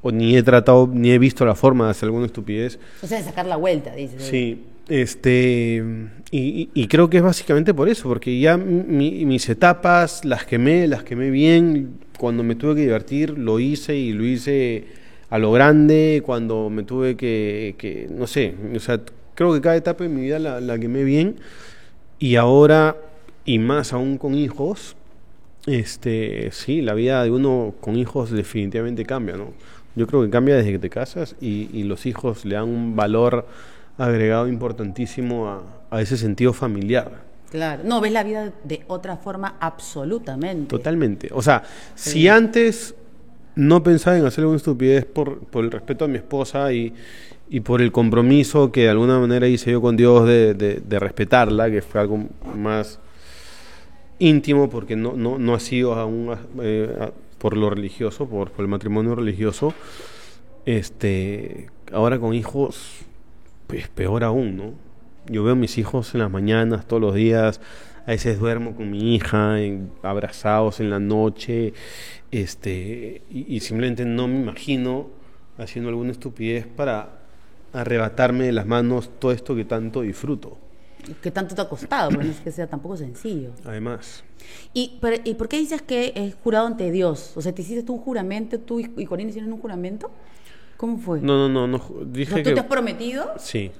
Speaker 2: O ni he tratado, ni he visto la forma de hacer alguna estupidez.
Speaker 1: O sea, de sacar la vuelta, dices.
Speaker 2: Sí, este, y, y- creo que es básicamente por eso, porque ya mi- mis etapas las quemé, las quemé bien, cuando me tuve que divertir lo hice y lo hice a lo grande, cuando me tuve que, que no sé, o sea, creo que cada etapa de mi vida la, la quemé bien. Y ahora, y más aún con hijos, este, sí, la vida de uno con hijos definitivamente cambia, ¿no? Yo creo que cambia desde que te casas y, y los hijos le dan un valor agregado importantísimo a, a ese sentido familiar.
Speaker 1: Claro. No, ves la vida de otra forma absolutamente.
Speaker 2: Totalmente. O sea, si antes no pensaba en hacer alguna estupidez por, por el respeto a mi esposa y, y por el compromiso que de alguna manera hice yo con Dios de, de- de respetarla, que fue algo más íntimo porque no, no, no ha sido aún eh, por lo religioso, por, por el matrimonio religioso, este, ahora con hijos, pues peor aún, ¿no? Yo veo a mis hijos en las mañanas, todos los días, a veces duermo con mi hija, en- abrazados en la noche, este, y, y simplemente no me imagino haciendo alguna estupidez para arrebatarme de las manos todo esto que tanto disfruto.
Speaker 1: ¿Qué tanto te ha costado? Porque no es que sea tampoco sencillo.
Speaker 2: Además,
Speaker 1: ¿Y, pero- ¿y por qué dices que es jurado ante Dios? O sea, ¿te hiciste tú un juramento? ¿Tú y, y Corina hicieron un juramento? ¿Cómo fue?
Speaker 2: no, no, no, no dije
Speaker 1: ¿Tú
Speaker 2: que
Speaker 1: te has prometido?
Speaker 2: sí.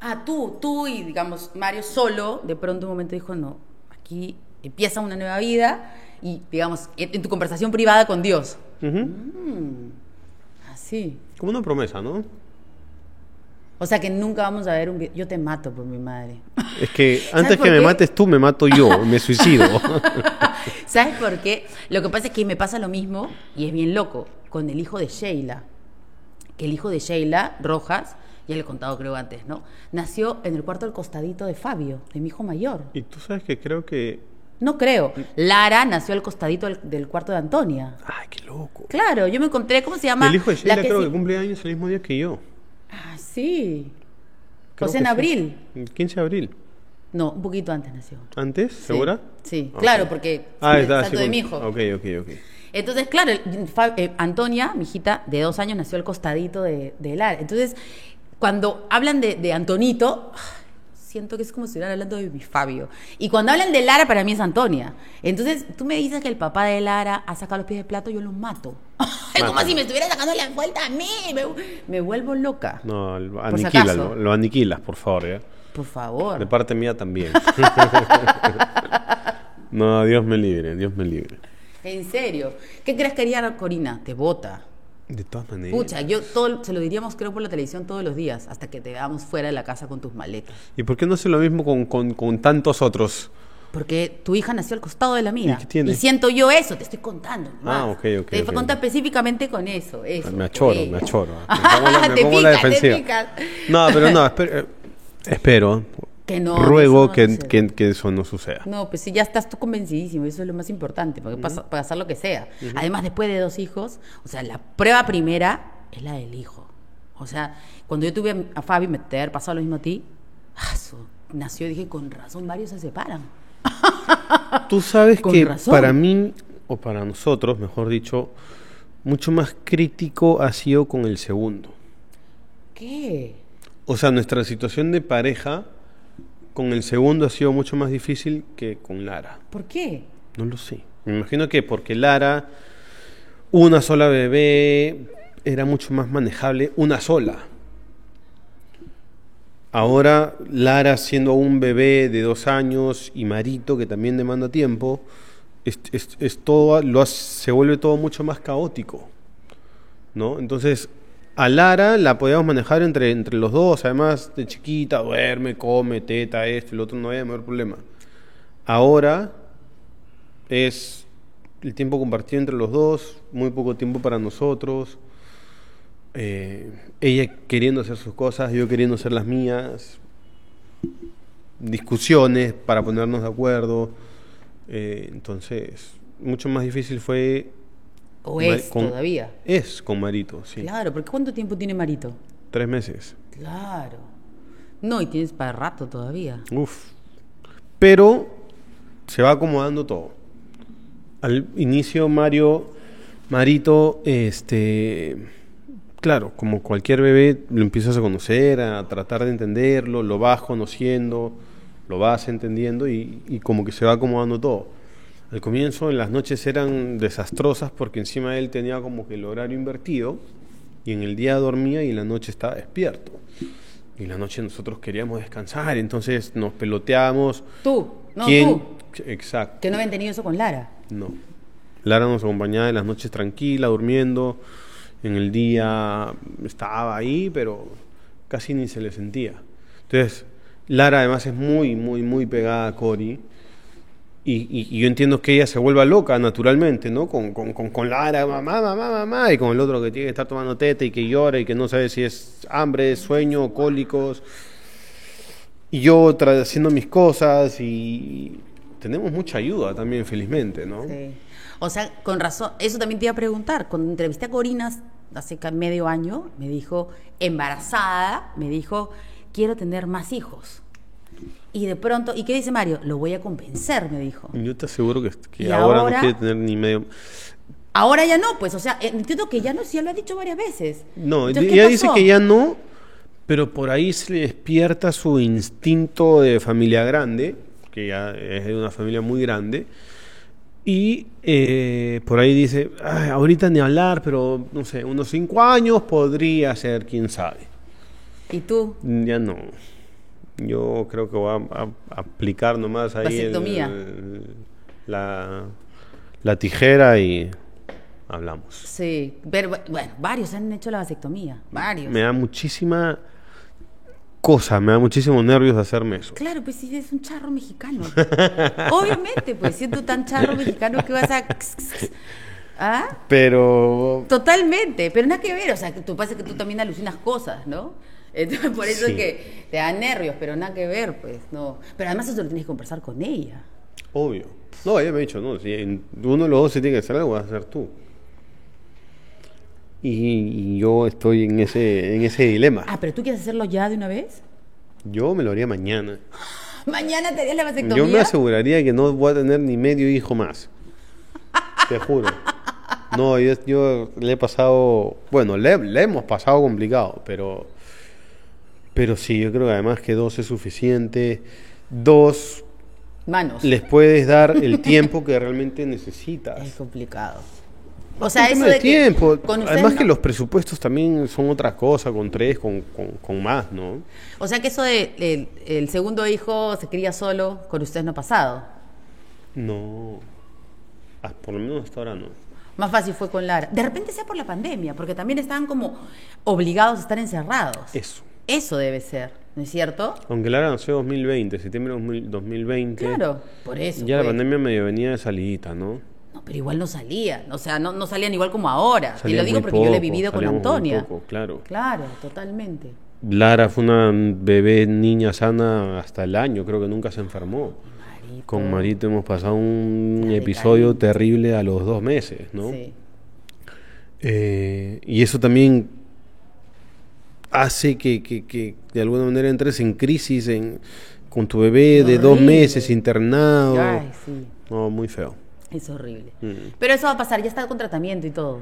Speaker 1: Ah, tú, tú y digamos Mario solo, de pronto un momento dijo, no, aquí empieza una nueva vida y digamos, en, tu conversación privada con Dios. Mm, así.
Speaker 2: Como una promesa, ¿no?
Speaker 1: O sea que nunca vamos a ver un video. Yo te mato por mi madre.
Speaker 2: Es que
Speaker 1: ¿Sabes
Speaker 2: antes que me mates tú, me mato yo, me suicido.
Speaker 1: ¿Sabes por qué? Lo que pasa es que me pasa lo mismo y es bien loco con el hijo de Sheila. Que el hijo de Sheila, Rojas, ya le he contado creo antes, ¿no? Nació en el cuarto al costadito de Fabio, de mi hijo mayor.
Speaker 2: y tú sabes que creo que...
Speaker 1: No creo. Lara nació al costadito del, del cuarto de Antonia.
Speaker 2: Ay, qué loco.
Speaker 1: Claro, yo me encontré, ¿cómo se llama?
Speaker 2: el hijo de Sheila
Speaker 1: La
Speaker 2: creo
Speaker 1: sí-
Speaker 2: que cumple años el mismo día que yo.
Speaker 1: Ah, sí.
Speaker 2: Creo
Speaker 1: sea, en
Speaker 2: que sí.
Speaker 1: abril.
Speaker 2: El 15 de abril.
Speaker 1: No, un poquito antes nació.
Speaker 2: ¿Antes? ¿Segura?
Speaker 1: Sí, claro, porque
Speaker 2: Ah,
Speaker 1: el
Speaker 2: está
Speaker 1: de mi hijo.
Speaker 2: Ok, ok, ok.
Speaker 1: Entonces, claro, el- eh, Antonia, mi hijita de dos años, nació al costadito de, de Lara. Entonces, cuando hablan de, de Antonito, siento que es como si estuvieran hablando de mi Fabio. Y cuando hablan de Lara, para mí es Antonia. Entonces, tú me dices que el papá de Lara ha sacado los pies del plato, yo los mato. es como si me estuviera sacando la vuelta a mí. Me, me vuelvo loca.
Speaker 2: No, aniquila, lo, lo aniquilas, por favor, ¿ya?
Speaker 1: Por favor.
Speaker 2: De parte mía también. no, Dios me libre, Dios me libre.
Speaker 1: En serio. ¿Qué crees que haría Corina? Te vota.
Speaker 2: De todas maneras.
Speaker 1: Pucha, yo todo, se lo diríamos creo por la televisión todos los días, hasta que te veamos fuera de la casa con tus maletas.
Speaker 2: ¿Y por qué no hace lo mismo con, con- con tantos otros?
Speaker 1: Porque tu hija nació al costado de la mía.
Speaker 2: ¿Y qué tiene?
Speaker 1: siento yo eso, te estoy contando.
Speaker 2: Ah,
Speaker 1: nomás.
Speaker 2: ok, ok,
Speaker 1: Te
Speaker 2: ok,
Speaker 1: contar
Speaker 2: ok.
Speaker 1: específicamente con eso. eso
Speaker 2: Me achoro, me achoro. Me pongo la, me
Speaker 1: te
Speaker 2: pongo la
Speaker 1: picas, te
Speaker 2: defensiva.
Speaker 1: picas.
Speaker 2: No, pero no, espero, eh, espero
Speaker 1: Que no,
Speaker 2: ruego
Speaker 1: no
Speaker 2: que, que- que eso no suceda.
Speaker 1: No, pues sí, ya estás tú convencidísimo, eso es lo más importante, porque pasa, para hacer lo que sea. Además, después de dos hijos, o sea, la prueba primera es la del hijo. O sea, cuando yo tuve a Fabi, me te pasado lo mismo a ti, ah, su- nació y dije, con razón, varios se separan.
Speaker 2: Tú sabes
Speaker 1: Con
Speaker 2: que
Speaker 1: razón.
Speaker 2: para mí, o para nosotros, mejor dicho, mucho más crítico ha sido con el segundo.
Speaker 1: ¿Qué?
Speaker 2: O sea, nuestra situación de pareja con el segundo ha sido mucho más difícil que con Lara.
Speaker 1: ¿Por qué?
Speaker 2: No lo sé. Me imagino que porque Lara, una sola bebé, era mucho más manejable una sola. Ahora, Lara siendo un bebé de dos años y Marito, que también demanda tiempo, es, es- es todo, lo hace- se vuelve todo mucho más caótico. ¿no? Entonces, a Lara la podíamos manejar entre, entre los dos, además de chiquita, duerme, come, teta, esto y lo otro, no había mayor problema. Ahora es el tiempo compartido entre los dos, muy poco tiempo para nosotros. eh, ella queriendo hacer sus cosas, yo queriendo hacer las mías. Discusiones para ponernos de acuerdo. eh, entonces, mucho más difícil fue.
Speaker 1: ¿O es
Speaker 2: con-
Speaker 1: todavía?
Speaker 2: Es con Marito, sí.
Speaker 1: Claro, porque ¿cuánto tiempo tiene Marito?
Speaker 2: Tres meses.
Speaker 1: Claro. No, y tienes para rato todavía.
Speaker 2: Uf. Pero se va acomodando todo. Al inicio, Mario, Marito, este, claro, como cualquier bebé, lo empiezas a conocer, a tratar de entenderlo, lo vas conociendo, lo vas entendiendo y, y como que se va acomodando todo. Al comienzo, en las noches eran desastrosas porque encima él tenía como que el horario invertido y en el día dormía y en la noche estaba despierto. Y en la noche nosotros queríamos descansar, entonces nos peloteábamos.
Speaker 1: Tú, no
Speaker 2: ¿Quién?
Speaker 1: tú.
Speaker 2: Exacto.
Speaker 1: Que no habían tenido eso con Lara.
Speaker 2: No. Lara nos acompañaba en las noches tranquila, durmiendo. En el día estaba ahí, pero casi ni se le sentía. Entonces, Lara además es muy, muy, muy pegada a Cory. Y, y- y yo entiendo que ella se vuelva loca naturalmente, ¿no? Con, con, con, con Lara, mamá, mamá, mamá, y con el otro que tiene que estar tomando teta y que llora y que no sabe si es hambre, sueño, cólicos. Y yo haciendo mis cosas y tenemos mucha ayuda también, felizmente, ¿no?
Speaker 1: Sí. O sea, con razón, eso también te iba a preguntar. Cuando entrevisté a Corina hace medio año, me dijo, embarazada, me dijo, quiero tener más hijos. Y de pronto, ¿y qué dice Mario? Lo voy a convencer, me dijo.
Speaker 2: Yo te aseguro que, que
Speaker 1: ¿Y
Speaker 2: ahora,
Speaker 1: ahora?
Speaker 2: no quiere tener ni medio...
Speaker 1: Ahora ya no, pues, o sea, entiendo que ya no, sí, ya lo ha dicho varias veces.
Speaker 2: No,
Speaker 1: Entonces,
Speaker 2: ella
Speaker 1: ¿qué
Speaker 2: dice que ya no, pero por ahí se le despierta su instinto de familia grande, que ya es de una familia muy grande, y eh, por ahí dice, "Ay, ahorita ni hablar, pero no sé, unos cinco años podría ser, quién sabe.
Speaker 1: ¿Y tú?
Speaker 2: Ya no. Yo creo que voy a, a- aplicar nomás ahí el- la, la tijera y hablamos.
Speaker 1: Sí, pero bueno, varios han hecho la vasectomía, varios.
Speaker 2: Me da muchísima cosa, me da muchísimos nervios hacerme eso.
Speaker 1: Claro, pues sí, es un charro mexicano. Obviamente, pues siendo tan charro mexicano que vas a... ¿Ah?
Speaker 2: Pero
Speaker 1: Totalmente, pero nada que ver, o sea, que tú pasa que tú también alucinas cosas, ¿no? Entonces, por eso
Speaker 2: Sí.
Speaker 1: es que te da nervios, pero nada que ver, pues, no. Pero además eso lo tienes que conversar con ella.
Speaker 2: obvio. No, ella me ha dicho, no, si uno de los dos se tiene que hacer algo, vas a hacer tú. Y, y yo estoy en ese, en ese dilema.
Speaker 1: Ah, pero tú quieres hacerlo ya de una vez?
Speaker 2: Yo me lo haría mañana.
Speaker 1: Mañana te harías la vasectomía.
Speaker 2: Yo me aseguraría que no voy a tener ni medio hijo más. Te juro. No, yo, yo le he pasado, bueno, le, le hemos pasado complicado, pero Pero sí, yo creo que además que dos es suficiente. Dos,
Speaker 1: Manos.
Speaker 2: les puedes dar el tiempo que realmente
Speaker 1: Es
Speaker 2: necesitas.
Speaker 1: complicado. O sea, eso de
Speaker 2: tiempo.
Speaker 1: que con ustedes
Speaker 2: Además
Speaker 1: no-
Speaker 2: que los presupuestos también son otra cosa, con tres, con, con, con más, ¿no?
Speaker 1: O sea que eso de el, el segundo hijo se cría solo, con ustedes no ha pasado.
Speaker 2: No. Ah, por lo menos hasta ahora no.
Speaker 1: Más fácil fue con Lara. De repente sea por la pandemia, porque también estaban como obligados a estar encerrados.
Speaker 2: Eso.
Speaker 1: Eso debe ser, ¿no es cierto?
Speaker 2: Aunque Lara nació 2020, septiembre de 2000 2020.
Speaker 1: Claro, por eso.
Speaker 2: Ya la pandemia medio venía de salidita, ¿no?
Speaker 1: No, pero igual no salían. O sea, no, no salían igual como ahora.
Speaker 2: Salían
Speaker 1: lo digo porque yo lo he vivido con Antonia.
Speaker 2: poco, claro.
Speaker 1: Claro, totalmente.
Speaker 2: Lara fue una bebé niña sana hasta el año, creo que nunca se enfermó.
Speaker 1: Marito.
Speaker 2: Con Marito hemos pasado un episodio terrible a los dos meses, ¿no?
Speaker 1: Sí.
Speaker 2: Eh, y eso también hace que, que- que de alguna manera entres en crisis en, con tu bebé de dos meses internado.
Speaker 1: Ay, sí.
Speaker 2: No, muy feo.
Speaker 1: Es horrible.
Speaker 2: Mm.
Speaker 1: Pero eso va a pasar, ya está con tratamiento y todo.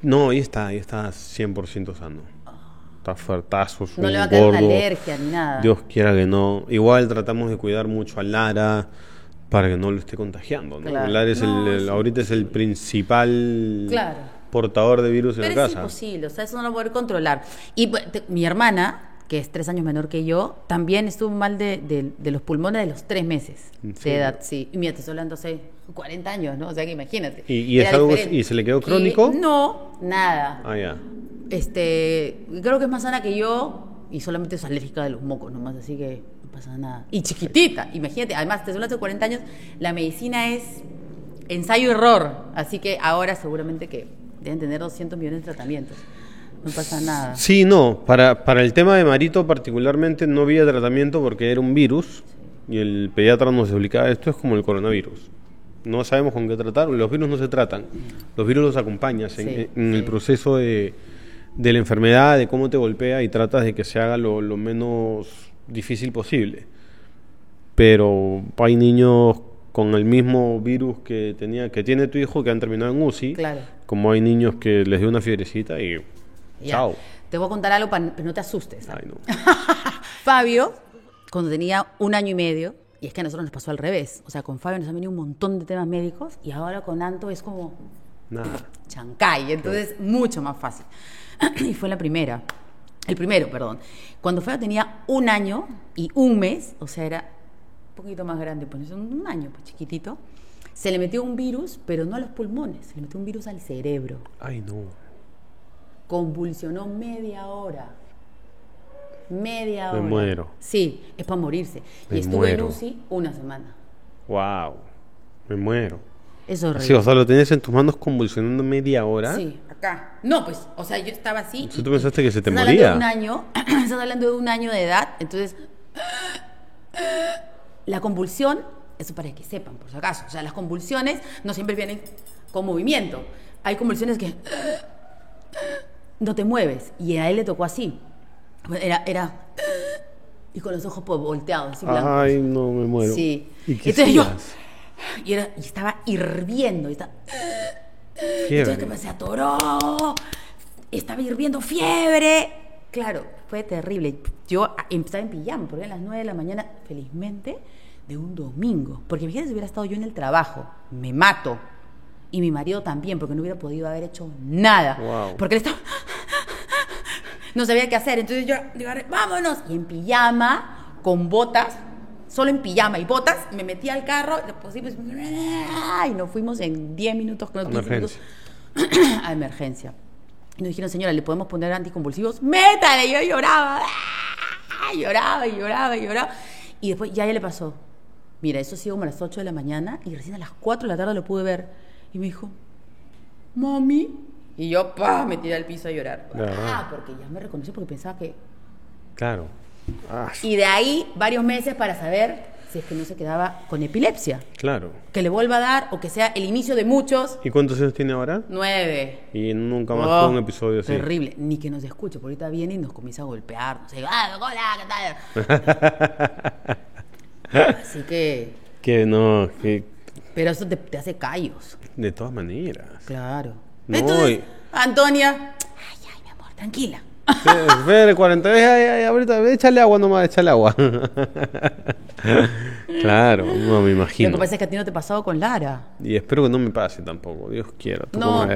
Speaker 2: No, ahí está, ahí está 100% sano. Está fuertazo,
Speaker 1: No le va a caer una alergia ni nada.
Speaker 2: Dios quiera que no. Igual tratamos de cuidar mucho a Lara para que no lo esté contagiando, ¿no?
Speaker 1: Claro.
Speaker 2: Lara es el-
Speaker 1: No,
Speaker 2: el, ahorita es el principal
Speaker 1: Claro.
Speaker 2: Portador de virus en
Speaker 1: Pero
Speaker 2: la
Speaker 1: es
Speaker 2: casa.
Speaker 1: imposible, o sea, eso no lo poder controlar. Y pues, te- mi hermana, que es tres años menor que yo, también estuvo mal de, de- de los pulmones de los tres meses
Speaker 2: ¿En
Speaker 1: de edad, sí. Y mira, te estoy hablando hace 40 años, ¿no? O sea, que imagínate.
Speaker 2: ¿Y- y es algo- y se le quedó
Speaker 1: Y
Speaker 2: crónico?
Speaker 1: no, nada.
Speaker 2: Ah, ya.
Speaker 1: Este, creo que es más sana que yo y solamente es alérgica de los mocos nomás, así que no pasa nada. Y chiquitita, imagínate, además, te son hace 40 años, la medicina es ensayo-error, así que ahora seguramente que deben tener 200 millones de tratamientos. No pasa nada.
Speaker 2: Sí, no. Para, para el tema de Marito particularmente no había tratamiento porque era un virus y el pediatra nos explicaba esto es como el coronavirus. No sabemos con qué tratar. Los virus no se tratan. Los virus los acompañas en,
Speaker 1: Sí,
Speaker 2: en el proceso de, de la enfermedad, de cómo te golpea y tratas de que se haga lo, lo menos difícil posible. Pero hay niños con el mismo virus que tenía que tiene tu hijo que han terminado en UCI.
Speaker 1: Claro.
Speaker 2: Como hay niños que les dio una fiebrecita y
Speaker 1: Ya.
Speaker 2: chao.
Speaker 1: Te voy a contar algo, pa- pero no te asustes.
Speaker 2: Ay, no.
Speaker 1: Fabio, cuando tenía un año y medio, y es que a nosotros nos pasó al revés, o sea, con Fabio nos han venido un montón de temas médicos y ahora con Anto es como
Speaker 2: Nada.
Speaker 1: chancay, entonces mucho más fácil. y fue la primera, el primero, perdón. Cuando Fabio tenía un año y un mes, o sea, era un poquito más grande, pues un año, pues chiquitito, se le metió un virus, pero no a los pulmones, se le metió un virus al cerebro.
Speaker 2: Ay, no.
Speaker 1: Convulsionó media hora. Media
Speaker 2: Me
Speaker 1: hora.
Speaker 2: muero.
Speaker 1: Sí, es para morirse.
Speaker 2: Me
Speaker 1: y estuve
Speaker 2: muero.
Speaker 1: en UCI una semana.
Speaker 2: Wow. Me muero.
Speaker 1: Es horrible.
Speaker 2: Sí, o sea, lo tenías en tus manos convulsionando media hora.
Speaker 1: Sí, acá. No, pues, o sea, yo estaba así. Y-
Speaker 2: tú pensaste que se te
Speaker 1: estás hablando de un año, estás hablando de un año de edad, entonces la convulsión, eso para que sepan, por si acaso, o sea, las convulsiones no siempre vienen con movimiento. Hay convulsiones que no te mueves y a él le tocó así. Era era y con los ojos pues, volteados, así blancos.
Speaker 2: Ay, no, me muero.
Speaker 1: Sí.
Speaker 2: ¿Y qué
Speaker 1: Entonces yo y, era- y estaba hirviendo, y estaba-
Speaker 2: Fiebre.
Speaker 1: entonces que se atoró, estaba hirviendo fiebre. Claro, fue terrible. Yo a- estaba en pijama, porque eran las 9 de la mañana, felizmente, de un domingo. Porque imagínate si hubiera estado yo en el trabajo, me mato. Y mi marido también, porque no hubiera podido haber hecho nada.
Speaker 2: Wow.
Speaker 1: Porque él estaba... No sabía qué hacer. Entonces yo digo, vámonos. Y en pijama, con botas, solo en pijama y botas, me metí al carro, pues, y nos fuimos en 10 minutos, 15 minutos a emergencia. Y nos dijeron, señora, ¿le podemos poner anticonvulsivos? ¡Métale! Yo lloraba. ¡ah! Lloraba lloraba y lloraba. Y después ya ya le pasó. Mira, eso ha sido como a las 8 de la mañana y recién a las 4 de la tarde lo pude ver. Y me dijo, mami. Y yo, pa, me tiré al piso a llorar. Ah, porque ya me reconoció porque pensaba que...
Speaker 2: Claro. Ah,
Speaker 1: Y de ahí varios meses para saber si es que no se quedaba con epilepsia.
Speaker 2: claro.
Speaker 1: Que le vuelva a dar o que sea el inicio de muchos.
Speaker 2: ¿Y cuántos años tiene ahora?
Speaker 1: Nueve.
Speaker 2: Y nunca más
Speaker 1: Oh,
Speaker 2: fue un episodio así.
Speaker 1: Terrible. Ni que nos escuche, porque ahorita viene y nos comienza a golpear. No sé, ah, hola, ¿qué tal? Así que.
Speaker 2: Que no, que
Speaker 1: Pero eso te, te hace callos.
Speaker 2: de todas maneras.
Speaker 1: Claro.
Speaker 2: No,
Speaker 1: Entonces,
Speaker 2: y-
Speaker 1: Antonia. Ay, ay, mi amor, tranquila.
Speaker 2: Fer, 42, ay, ay, ahorita, échale agua nomás, échale agua. claro, no me
Speaker 1: Lo
Speaker 2: imagino.
Speaker 1: que pasa es que a ti no te ha pasado con Lara.
Speaker 2: Y espero que no me pase tampoco, Dios quiera.
Speaker 1: No.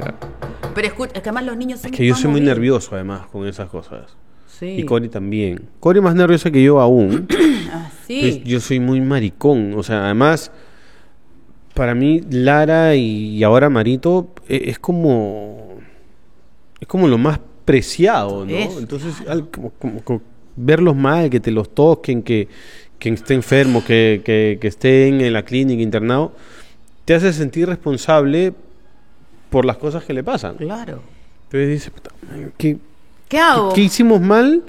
Speaker 1: Pero escucha, es que además los niños son
Speaker 2: Es que yo soy muy nervioso además con esas cosas.
Speaker 1: Sí.
Speaker 2: Y Cori también. Cori más nerviosa que yo aún.
Speaker 1: Ah, sí.
Speaker 2: yo soy muy maricón. O sea, además, para mí, Lara y, y ahora Marito e- es como. Es como lo más preciado, ¿no? Entonces, al- como, como- como verlos mal, que te los toquen, que, que esté enfermo, que, que, que estén en la clínica internado, te hace sentir responsable por las cosas que le pasan.
Speaker 1: Claro.
Speaker 2: Entonces dices, puta, ¿qué,
Speaker 1: ¿Qué hago?
Speaker 2: ¿Qué hicimos mal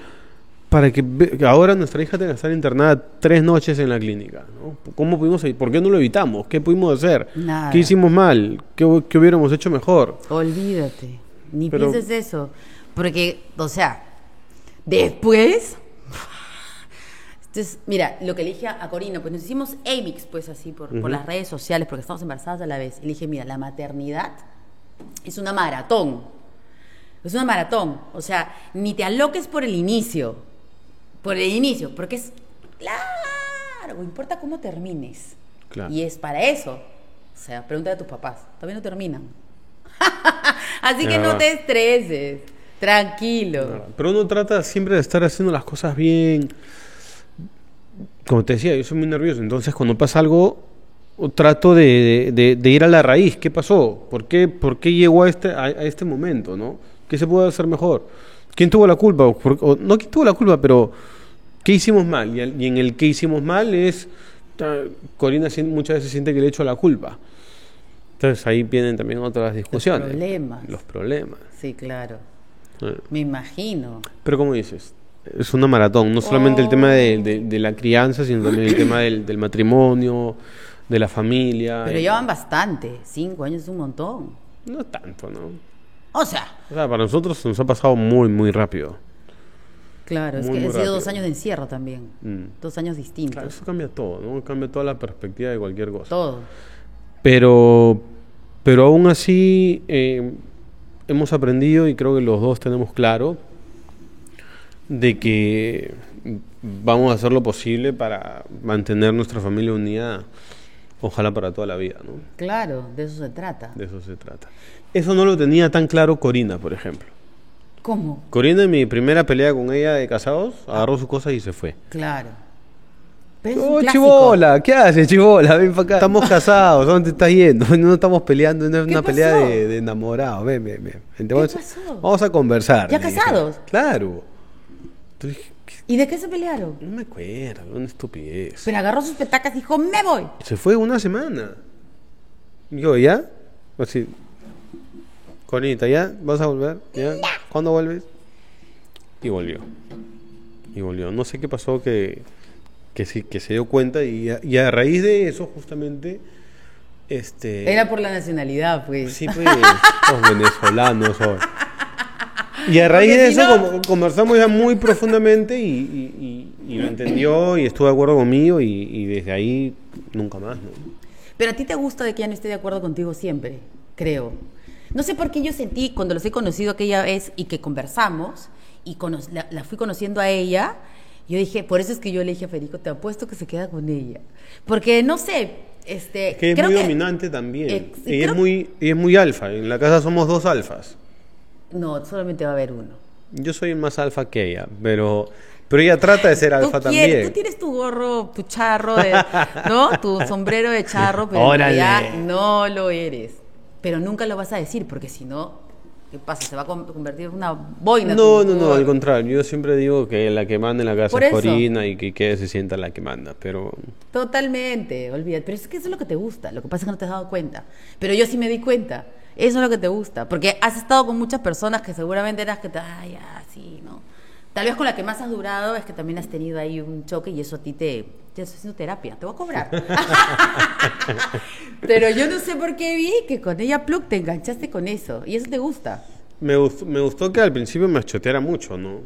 Speaker 2: para que ahora nuestra hija tenga que estar internada tres noches en la clínica? ¿no? ¿Cómo pudimos, ¿Por qué no lo evitamos? ¿Qué pudimos hacer?
Speaker 1: Nada.
Speaker 2: ¿Qué hicimos mal? ¿Qué, hu- qué hubiéramos hecho mejor?
Speaker 1: Olvídate. Ni
Speaker 2: Pero-
Speaker 1: pienses eso. Porque, o sea, después. Entonces, mira, lo que le dije a Corina, pues nos hicimos Amix, pues así, por, por las redes sociales, porque estamos embarazadas a la vez. Y le dije, mira, la maternidad es una maratón. Es una maratón. O sea, ni te aloques por el inicio. Por el inicio, porque es largo, importa cómo termines.
Speaker 2: Claro.
Speaker 1: Y es para eso. O sea, pregúntale a tus papás. Todavía no terminan. Así que no te estreses. Tranquilo.
Speaker 2: Pero uno trata siempre de estar haciendo las cosas bien. Como te decía, yo soy muy nervioso. Entonces, cuando pasa algo, trato de, de- de ir a la raíz. ¿Qué pasó? ¿Por qué, por qué llegó a este, a, a este momento? ¿no? ¿Qué se puede hacer mejor? ¿Quién tuvo la culpa? O no quién tuvo la culpa, pero ¿qué hicimos mal? Y, en el que hicimos mal es. Corina muchas veces siente que le echo la culpa. Entonces ahí vienen también otras discusiones.
Speaker 1: problemas.
Speaker 2: Los problemas.
Speaker 1: Sí, claro.
Speaker 2: Eh.
Speaker 1: Me imagino.
Speaker 2: Pero como dices, es una maratón, no solamente el tema de, de- de la crianza, sino también el tema del, del matrimonio, de la familia.
Speaker 1: Pero
Speaker 2: eh,
Speaker 1: ya van bastante. Cinco años es un montón.
Speaker 2: No tanto, ¿no?
Speaker 1: O sea,
Speaker 2: O sea, para nosotros nos ha pasado muy, muy rápido.
Speaker 1: claro, es que han sido dos años de encierro también.
Speaker 2: Mm.
Speaker 1: Dos años distintos.
Speaker 2: Claro, eso cambia todo, ¿no? Cambia toda la perspectiva de cualquier cosa.
Speaker 1: Todo.
Speaker 2: Pero, pero aún así eh, hemos aprendido y creo que los dos tenemos claro de que vamos a hacer lo posible para mantener nuestra familia unida, ojalá para toda la vida, ¿no?
Speaker 1: Claro, de eso se trata.
Speaker 2: De eso se trata. Eso no lo tenía tan claro Corina, por ejemplo.
Speaker 1: ¿Cómo?
Speaker 2: Corina en mi primera pelea con ella de casados, agarró sus cosas y se fue.
Speaker 1: Claro. Pero
Speaker 2: Oh, chivola, ¿qué haces, chivola? Ven para acá. Estamos casados, ¿dónde estás yendo? No estamos peleando, no es
Speaker 1: ¿Qué
Speaker 2: una pelea de, de enamorados. Ven, ven, ven. Ven, te vamos, a-
Speaker 1: pasó?
Speaker 2: vamos a conversar.
Speaker 1: ¿Ya
Speaker 2: dije.
Speaker 1: casados?
Speaker 2: Claro. Entonces, ¿qué?
Speaker 1: ¿Y de qué se pelearon?
Speaker 2: no me acuerdo, una estupidez.
Speaker 1: Pero agarró sus petacas y dijo, me voy.
Speaker 2: Se fue una semana. Yo, ¿ya? Así. Conita, ¿ya? ¿Vas a volver? ¿Ya? ¿Cuándo vuelves? Y volvió. Y volvió. No sé qué pasó que, que, sí, que se dio cuenta y a, y a raíz de eso justamente... Este,
Speaker 1: Era por la nacionalidad, pues.
Speaker 2: Sí, pues, los venezolanos. Y a raíz
Speaker 1: Porque
Speaker 2: de
Speaker 1: si
Speaker 2: eso
Speaker 1: no-
Speaker 2: como- conversamos ya muy profundamente y, y- y- y lo entendió y estuvo de acuerdo conmigo y, y desde ahí nunca más, ¿no?
Speaker 1: Pero a ti te gusta de que ella no esté de acuerdo contigo siempre, creo. No sé por qué yo sentí cuando los he conocido aquella vez y que conversamos y cono- la, la fui conociendo a ella, yo dije, por eso es que yo le dije a Federico, te apuesto que se queda con ella. Porque no sé, este...
Speaker 2: Es que es
Speaker 1: creo
Speaker 2: muy dominante también.
Speaker 1: Ex- creo-
Speaker 2: es muy, ella es muy alfa. En la casa somos dos alfas.
Speaker 1: No, solamente va a haber uno.
Speaker 2: Yo soy más alfa que ella, pero, pero ella trata de ser alfa también.
Speaker 1: tú tienes tu gorro, tu charro, de, ¿no? Tu sombrero de charro, pero realidad no lo eres. Pero nunca lo vas a decir, porque si no, ¿qué pasa? Se va a con- convertir en una boina.
Speaker 2: No, no, no, al contrario. Yo siempre digo que la que manda en la casa es. Corina y que, que se sienta la que manda, pero
Speaker 1: Totalmente, olvídate. Pero es que eso es lo que te gusta. Lo que pasa es que no te has dado cuenta. Pero yo sí me di cuenta. Eso es lo que te gusta. Porque has estado con muchas personas que seguramente eras que te. Ay, ya, sí, ¿no? Tal vez con la que más has durado es que también has tenido ahí un choque y eso a ti te. Te estoy haciendo terapia. Te voy a cobrar. Pero yo no sé por qué vi que con ella Plug te enganchaste con eso. Y eso te gusta.
Speaker 2: me gustó, me gustó que al principio me achoteara mucho, ¿no?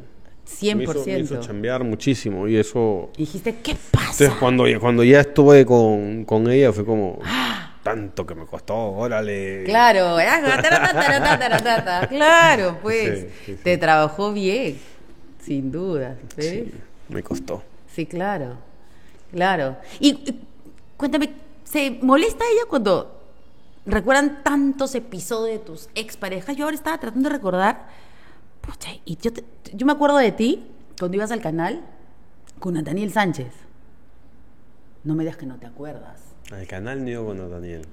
Speaker 1: 100%.
Speaker 2: Me hizo, me hizo chambear muchísimo y eso...
Speaker 1: y dijiste, ¿qué pasa?
Speaker 2: Entonces cuando, ya- cuando ya estuve con, con ella fue como... tanto que me costó, órale.
Speaker 1: Claro, claro, pues.
Speaker 2: Sí, sí, sí.
Speaker 1: Te trabajó bien, sin duda.
Speaker 2: Sí, me costó.
Speaker 1: Sí, claro. Claro. Y, cuéntame, ¿se molesta ella cuando recuerdan tantos episodios de tus exparejas? Yo ahora estaba tratando de recordar. Y yo, te- yo me acuerdo de ti cuando ibas al canal con Nathaniel Sánchez. No me digas que no te acuerdas.
Speaker 2: Al canal ni yo con Daniel.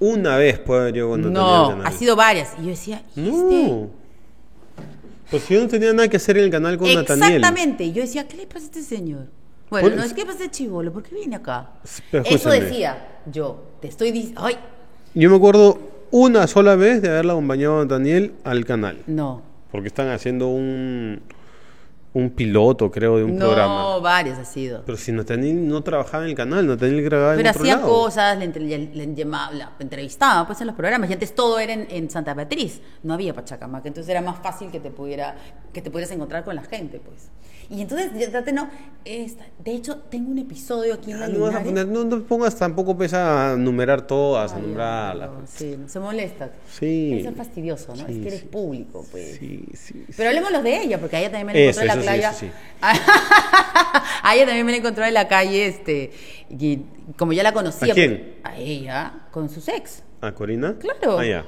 Speaker 2: Una vez puedo haber ido con Daniel
Speaker 1: No, ha sido varias. Y yo decía, ¿y este?
Speaker 2: No. Pues yo no tenía nada que hacer en el canal con Nathaniel.
Speaker 1: Exactamente. Y yo decía, ¿qué le pasa a este señor? Bueno,
Speaker 2: Por-
Speaker 1: no es que pasa a chivolo, ¿por qué viene acá?
Speaker 2: Pero
Speaker 1: Eso decía yo. Te estoy diciendo. ¡Ay!
Speaker 2: Yo me acuerdo una sola vez de haberla acompañado a Daniel al canal.
Speaker 1: No.
Speaker 2: Porque están haciendo un, un piloto, creo, de un
Speaker 1: no,
Speaker 2: programa.
Speaker 1: varios ha sido.
Speaker 2: Pero si Nathaniel no trabajaba en el canal, Nathaniel grababa
Speaker 1: Pero
Speaker 2: en otro
Speaker 1: hacía
Speaker 2: lado.
Speaker 1: cosas, le, le- la entrevistaba pues en los programas. Y antes todo era en, en Santa Beatriz. No había Pachacamac. Entonces era más fácil que te pudiera, que te pudieras encontrar con la gente, pues. Y entonces, ya trate, no. esta- de hecho, tengo un episodio aquí en la
Speaker 2: Ah, no, a no, no pongas tampoco pesa a numerar todas, a
Speaker 1: Ay,
Speaker 2: nombrarlas.
Speaker 1: no, sí, se molesta.
Speaker 2: Sí.
Speaker 1: Es fastidioso, ¿no?
Speaker 2: Sí,
Speaker 1: es que eres
Speaker 2: sí.
Speaker 1: público, pues.
Speaker 2: Sí, sí.
Speaker 1: Pero hablemos los de ella, porque a ella también me la
Speaker 2: Eso,
Speaker 1: encontré en la playa.
Speaker 2: eso sí.
Speaker 1: a ella también me la encontró en la calle, este, y como ya la conocía.
Speaker 2: ¿A quién?
Speaker 1: A ella, con su ex.
Speaker 2: ¿A Corina?
Speaker 1: Claro.
Speaker 2: Ah, ya.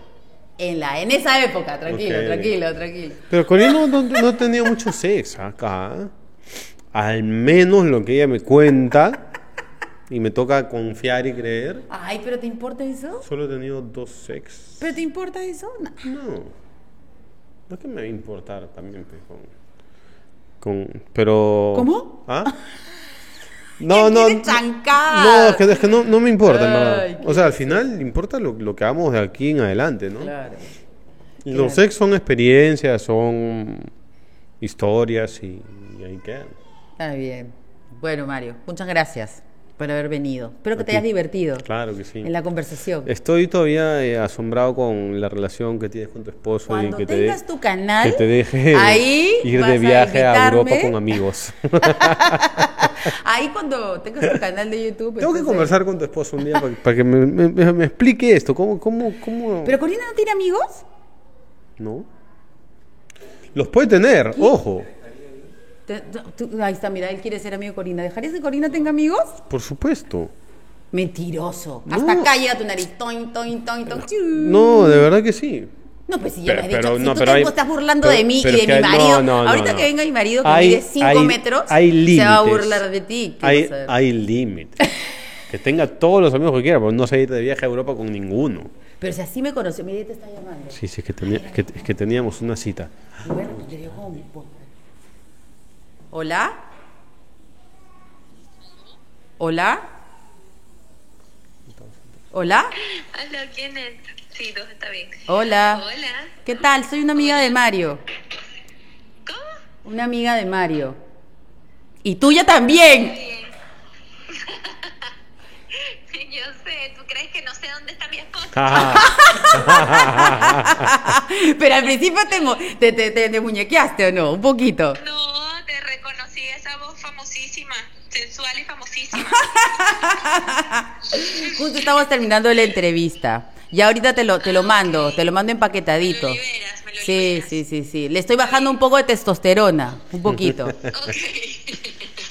Speaker 1: En la, en esa época, tranquilo,
Speaker 2: Ok.
Speaker 1: tranquilo, tranquilo.
Speaker 2: Pero Corina no, no, no tenía mucho sex acá. Al menos lo que ella me cuenta, y me toca confiar y creer,
Speaker 1: Ay, pero ¿te importa eso?
Speaker 2: solo he tenido dos sex.
Speaker 1: ¿Pero te importa eso? No.
Speaker 2: No. No es que me va a importar también, con, con- pero...
Speaker 1: ¿Cómo?
Speaker 2: ¿Ah? No, no. No, es que, es que no, no me importa, en verdad. O sea, al final importa lo, lo que hagamos de aquí en adelante, ¿no?
Speaker 1: Claro.
Speaker 2: Los
Speaker 1: claro.
Speaker 2: sex son experiencias, son historias y, y ahí quedan.
Speaker 1: Está bien. Bueno, Mario, muchas gracias por haber venido. Espero que
Speaker 2: A
Speaker 1: te hayas divertido
Speaker 2: Claro que sí.
Speaker 1: en la conversación.
Speaker 2: Estoy todavía eh, asombrado con la relación que tienes con tu esposo
Speaker 1: Cuando
Speaker 2: y que
Speaker 1: tengas
Speaker 2: te,
Speaker 1: tu canal,
Speaker 2: que te deje
Speaker 1: ahí
Speaker 2: ir de viaje a, Europa
Speaker 1: invitarme.
Speaker 2: con amigos.
Speaker 1: Ahí cuando tengas tu canal de YouTube.
Speaker 2: Tengo que conversar con tu esposo un día para, para que me, me- me- me explique esto. ¿Cómo, cómo, cómo?
Speaker 1: ¿Pero Corina no tiene amigos?
Speaker 2: ¿No? Los puede tener, ojo.
Speaker 1: Ahí está, mira, él quiere ser amigo de Corina. ¿Dejarías que Corina tenga amigos?
Speaker 2: Por supuesto.
Speaker 1: Mentiroso.
Speaker 2: No.
Speaker 1: Hasta acá llega tu nariz. Toin, toin, toin, toin. Chiu.
Speaker 2: No, de verdad que sí.
Speaker 1: No, pues si ya
Speaker 2: Pero-
Speaker 1: me has dicho,
Speaker 2: pero-
Speaker 1: si
Speaker 2: no,
Speaker 1: tú
Speaker 2: pero
Speaker 1: te
Speaker 2: hay-
Speaker 1: estás burlando
Speaker 2: pero-
Speaker 1: de mí y de mi marido.
Speaker 2: no, no,
Speaker 1: Ahorita
Speaker 2: no,
Speaker 1: que venga mi marido que
Speaker 2: Hay-
Speaker 1: mide 5
Speaker 2: hay-
Speaker 1: metros,
Speaker 2: hay
Speaker 1: se va a burlar de ti. ¿Qué
Speaker 2: Hay, hay límites. que tenga todos los amigos que quiera, pero no se ir de viaje a Europa con ninguno.
Speaker 1: Pero si así me conoció, mira, te está llamando.
Speaker 2: Sí, sí, es que, tenía- es que, es que teníamos una cita.
Speaker 1: Bueno, te digo, po- ¿Hola? ¿Hola? ¿Hola?
Speaker 3: Hola, ¿quién es? Sí, dos está bien.
Speaker 1: Hola.
Speaker 3: Hola.
Speaker 1: ¿Qué tal? Soy una amiga de Mario.
Speaker 3: ¿Cómo?
Speaker 1: Una amiga de Mario. Y tuya también.
Speaker 3: Yo sé, ¿tú crees que no sé dónde está mi esposo?
Speaker 1: Pero al principio te, mo- te, te, te- te muñequeaste o no, un poquito.
Speaker 3: No, te reconocí esa voz famosísima, sensual y famosísima.
Speaker 1: Justo estamos terminando la entrevista. Y ahorita te lo, te lo mando, te lo mando empaquetadito.
Speaker 3: Me lo liberas, me lo
Speaker 1: Sí,
Speaker 3: liberas.
Speaker 1: sí, sí, sí. Le estoy bajando un poco de testosterona, un poquito.
Speaker 3: Ok.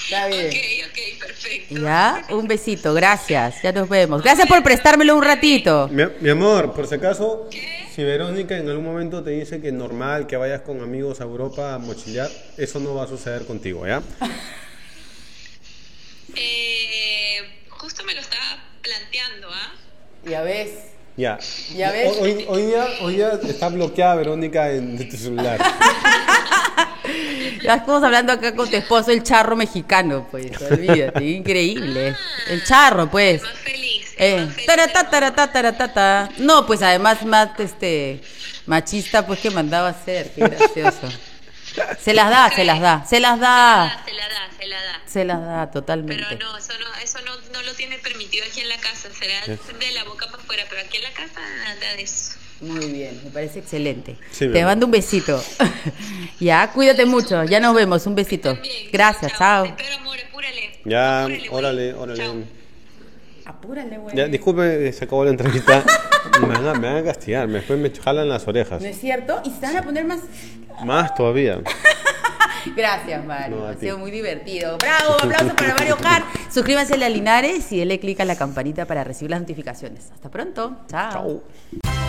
Speaker 1: Está bien.
Speaker 3: Ok, ok, perfecto.
Speaker 1: Ya, un besito, gracias. Ya nos vemos. Gracias por prestármelo un ratito.
Speaker 2: Mi, mi amor, por si acaso, si Verónica en algún momento te dice que es normal que vayas con amigos a Europa a mochilear, eso no va a suceder contigo, ¿ya?
Speaker 3: Eh, justo me lo estaba planteando, ¿ah?
Speaker 1: Ya ves.
Speaker 2: Ya.
Speaker 1: Ya ves.
Speaker 2: Hoy, hoy- día, hoy día está bloqueada Verónica en tu celular.
Speaker 1: Ya estamos hablando acá con tu esposo, el charro mexicano, pues. Olvídate, increíble. El charro, pues.
Speaker 3: Más feliz.
Speaker 1: Eh,
Speaker 3: más feliz.
Speaker 1: taratá, taratá, taratá. No, pues además más este machista pues que mandaba a hacer, qué gracioso. Se las da, se las da, se las da,
Speaker 3: Se la da, se la da.
Speaker 1: se las da totalmente.
Speaker 3: Pero no, eso no, eso no, no lo tiene permitido aquí en la casa. Será de la boca para afuera, pero aquí en la casa nada de eso.
Speaker 1: Muy bien, me parece excelente.
Speaker 2: Sí,
Speaker 1: Te
Speaker 2: amor.
Speaker 1: mando un besito. ya, cuídate mucho, ya nos vemos, un besito.
Speaker 3: También.
Speaker 1: Gracias, chao.
Speaker 3: Te espero, amor, apúrale.
Speaker 2: Ya,
Speaker 3: Apúrale,
Speaker 2: órale, órale.
Speaker 3: Chao.
Speaker 1: Apúrale, güey.
Speaker 2: Ya, disculpe, se acabó la entrevista. me, van a, me van a castigar, después me jalan las orejas.
Speaker 1: ¿No es cierto? Y se van a poner más...
Speaker 2: Más todavía.
Speaker 1: Gracias, Mario.
Speaker 2: No,
Speaker 1: ha sido muy divertido. Bravo, aplauso para Mario Hart. Suscríbanse a Linares y denle clic a la campanita para recibir las notificaciones. Hasta pronto. Chao.
Speaker 2: Chao.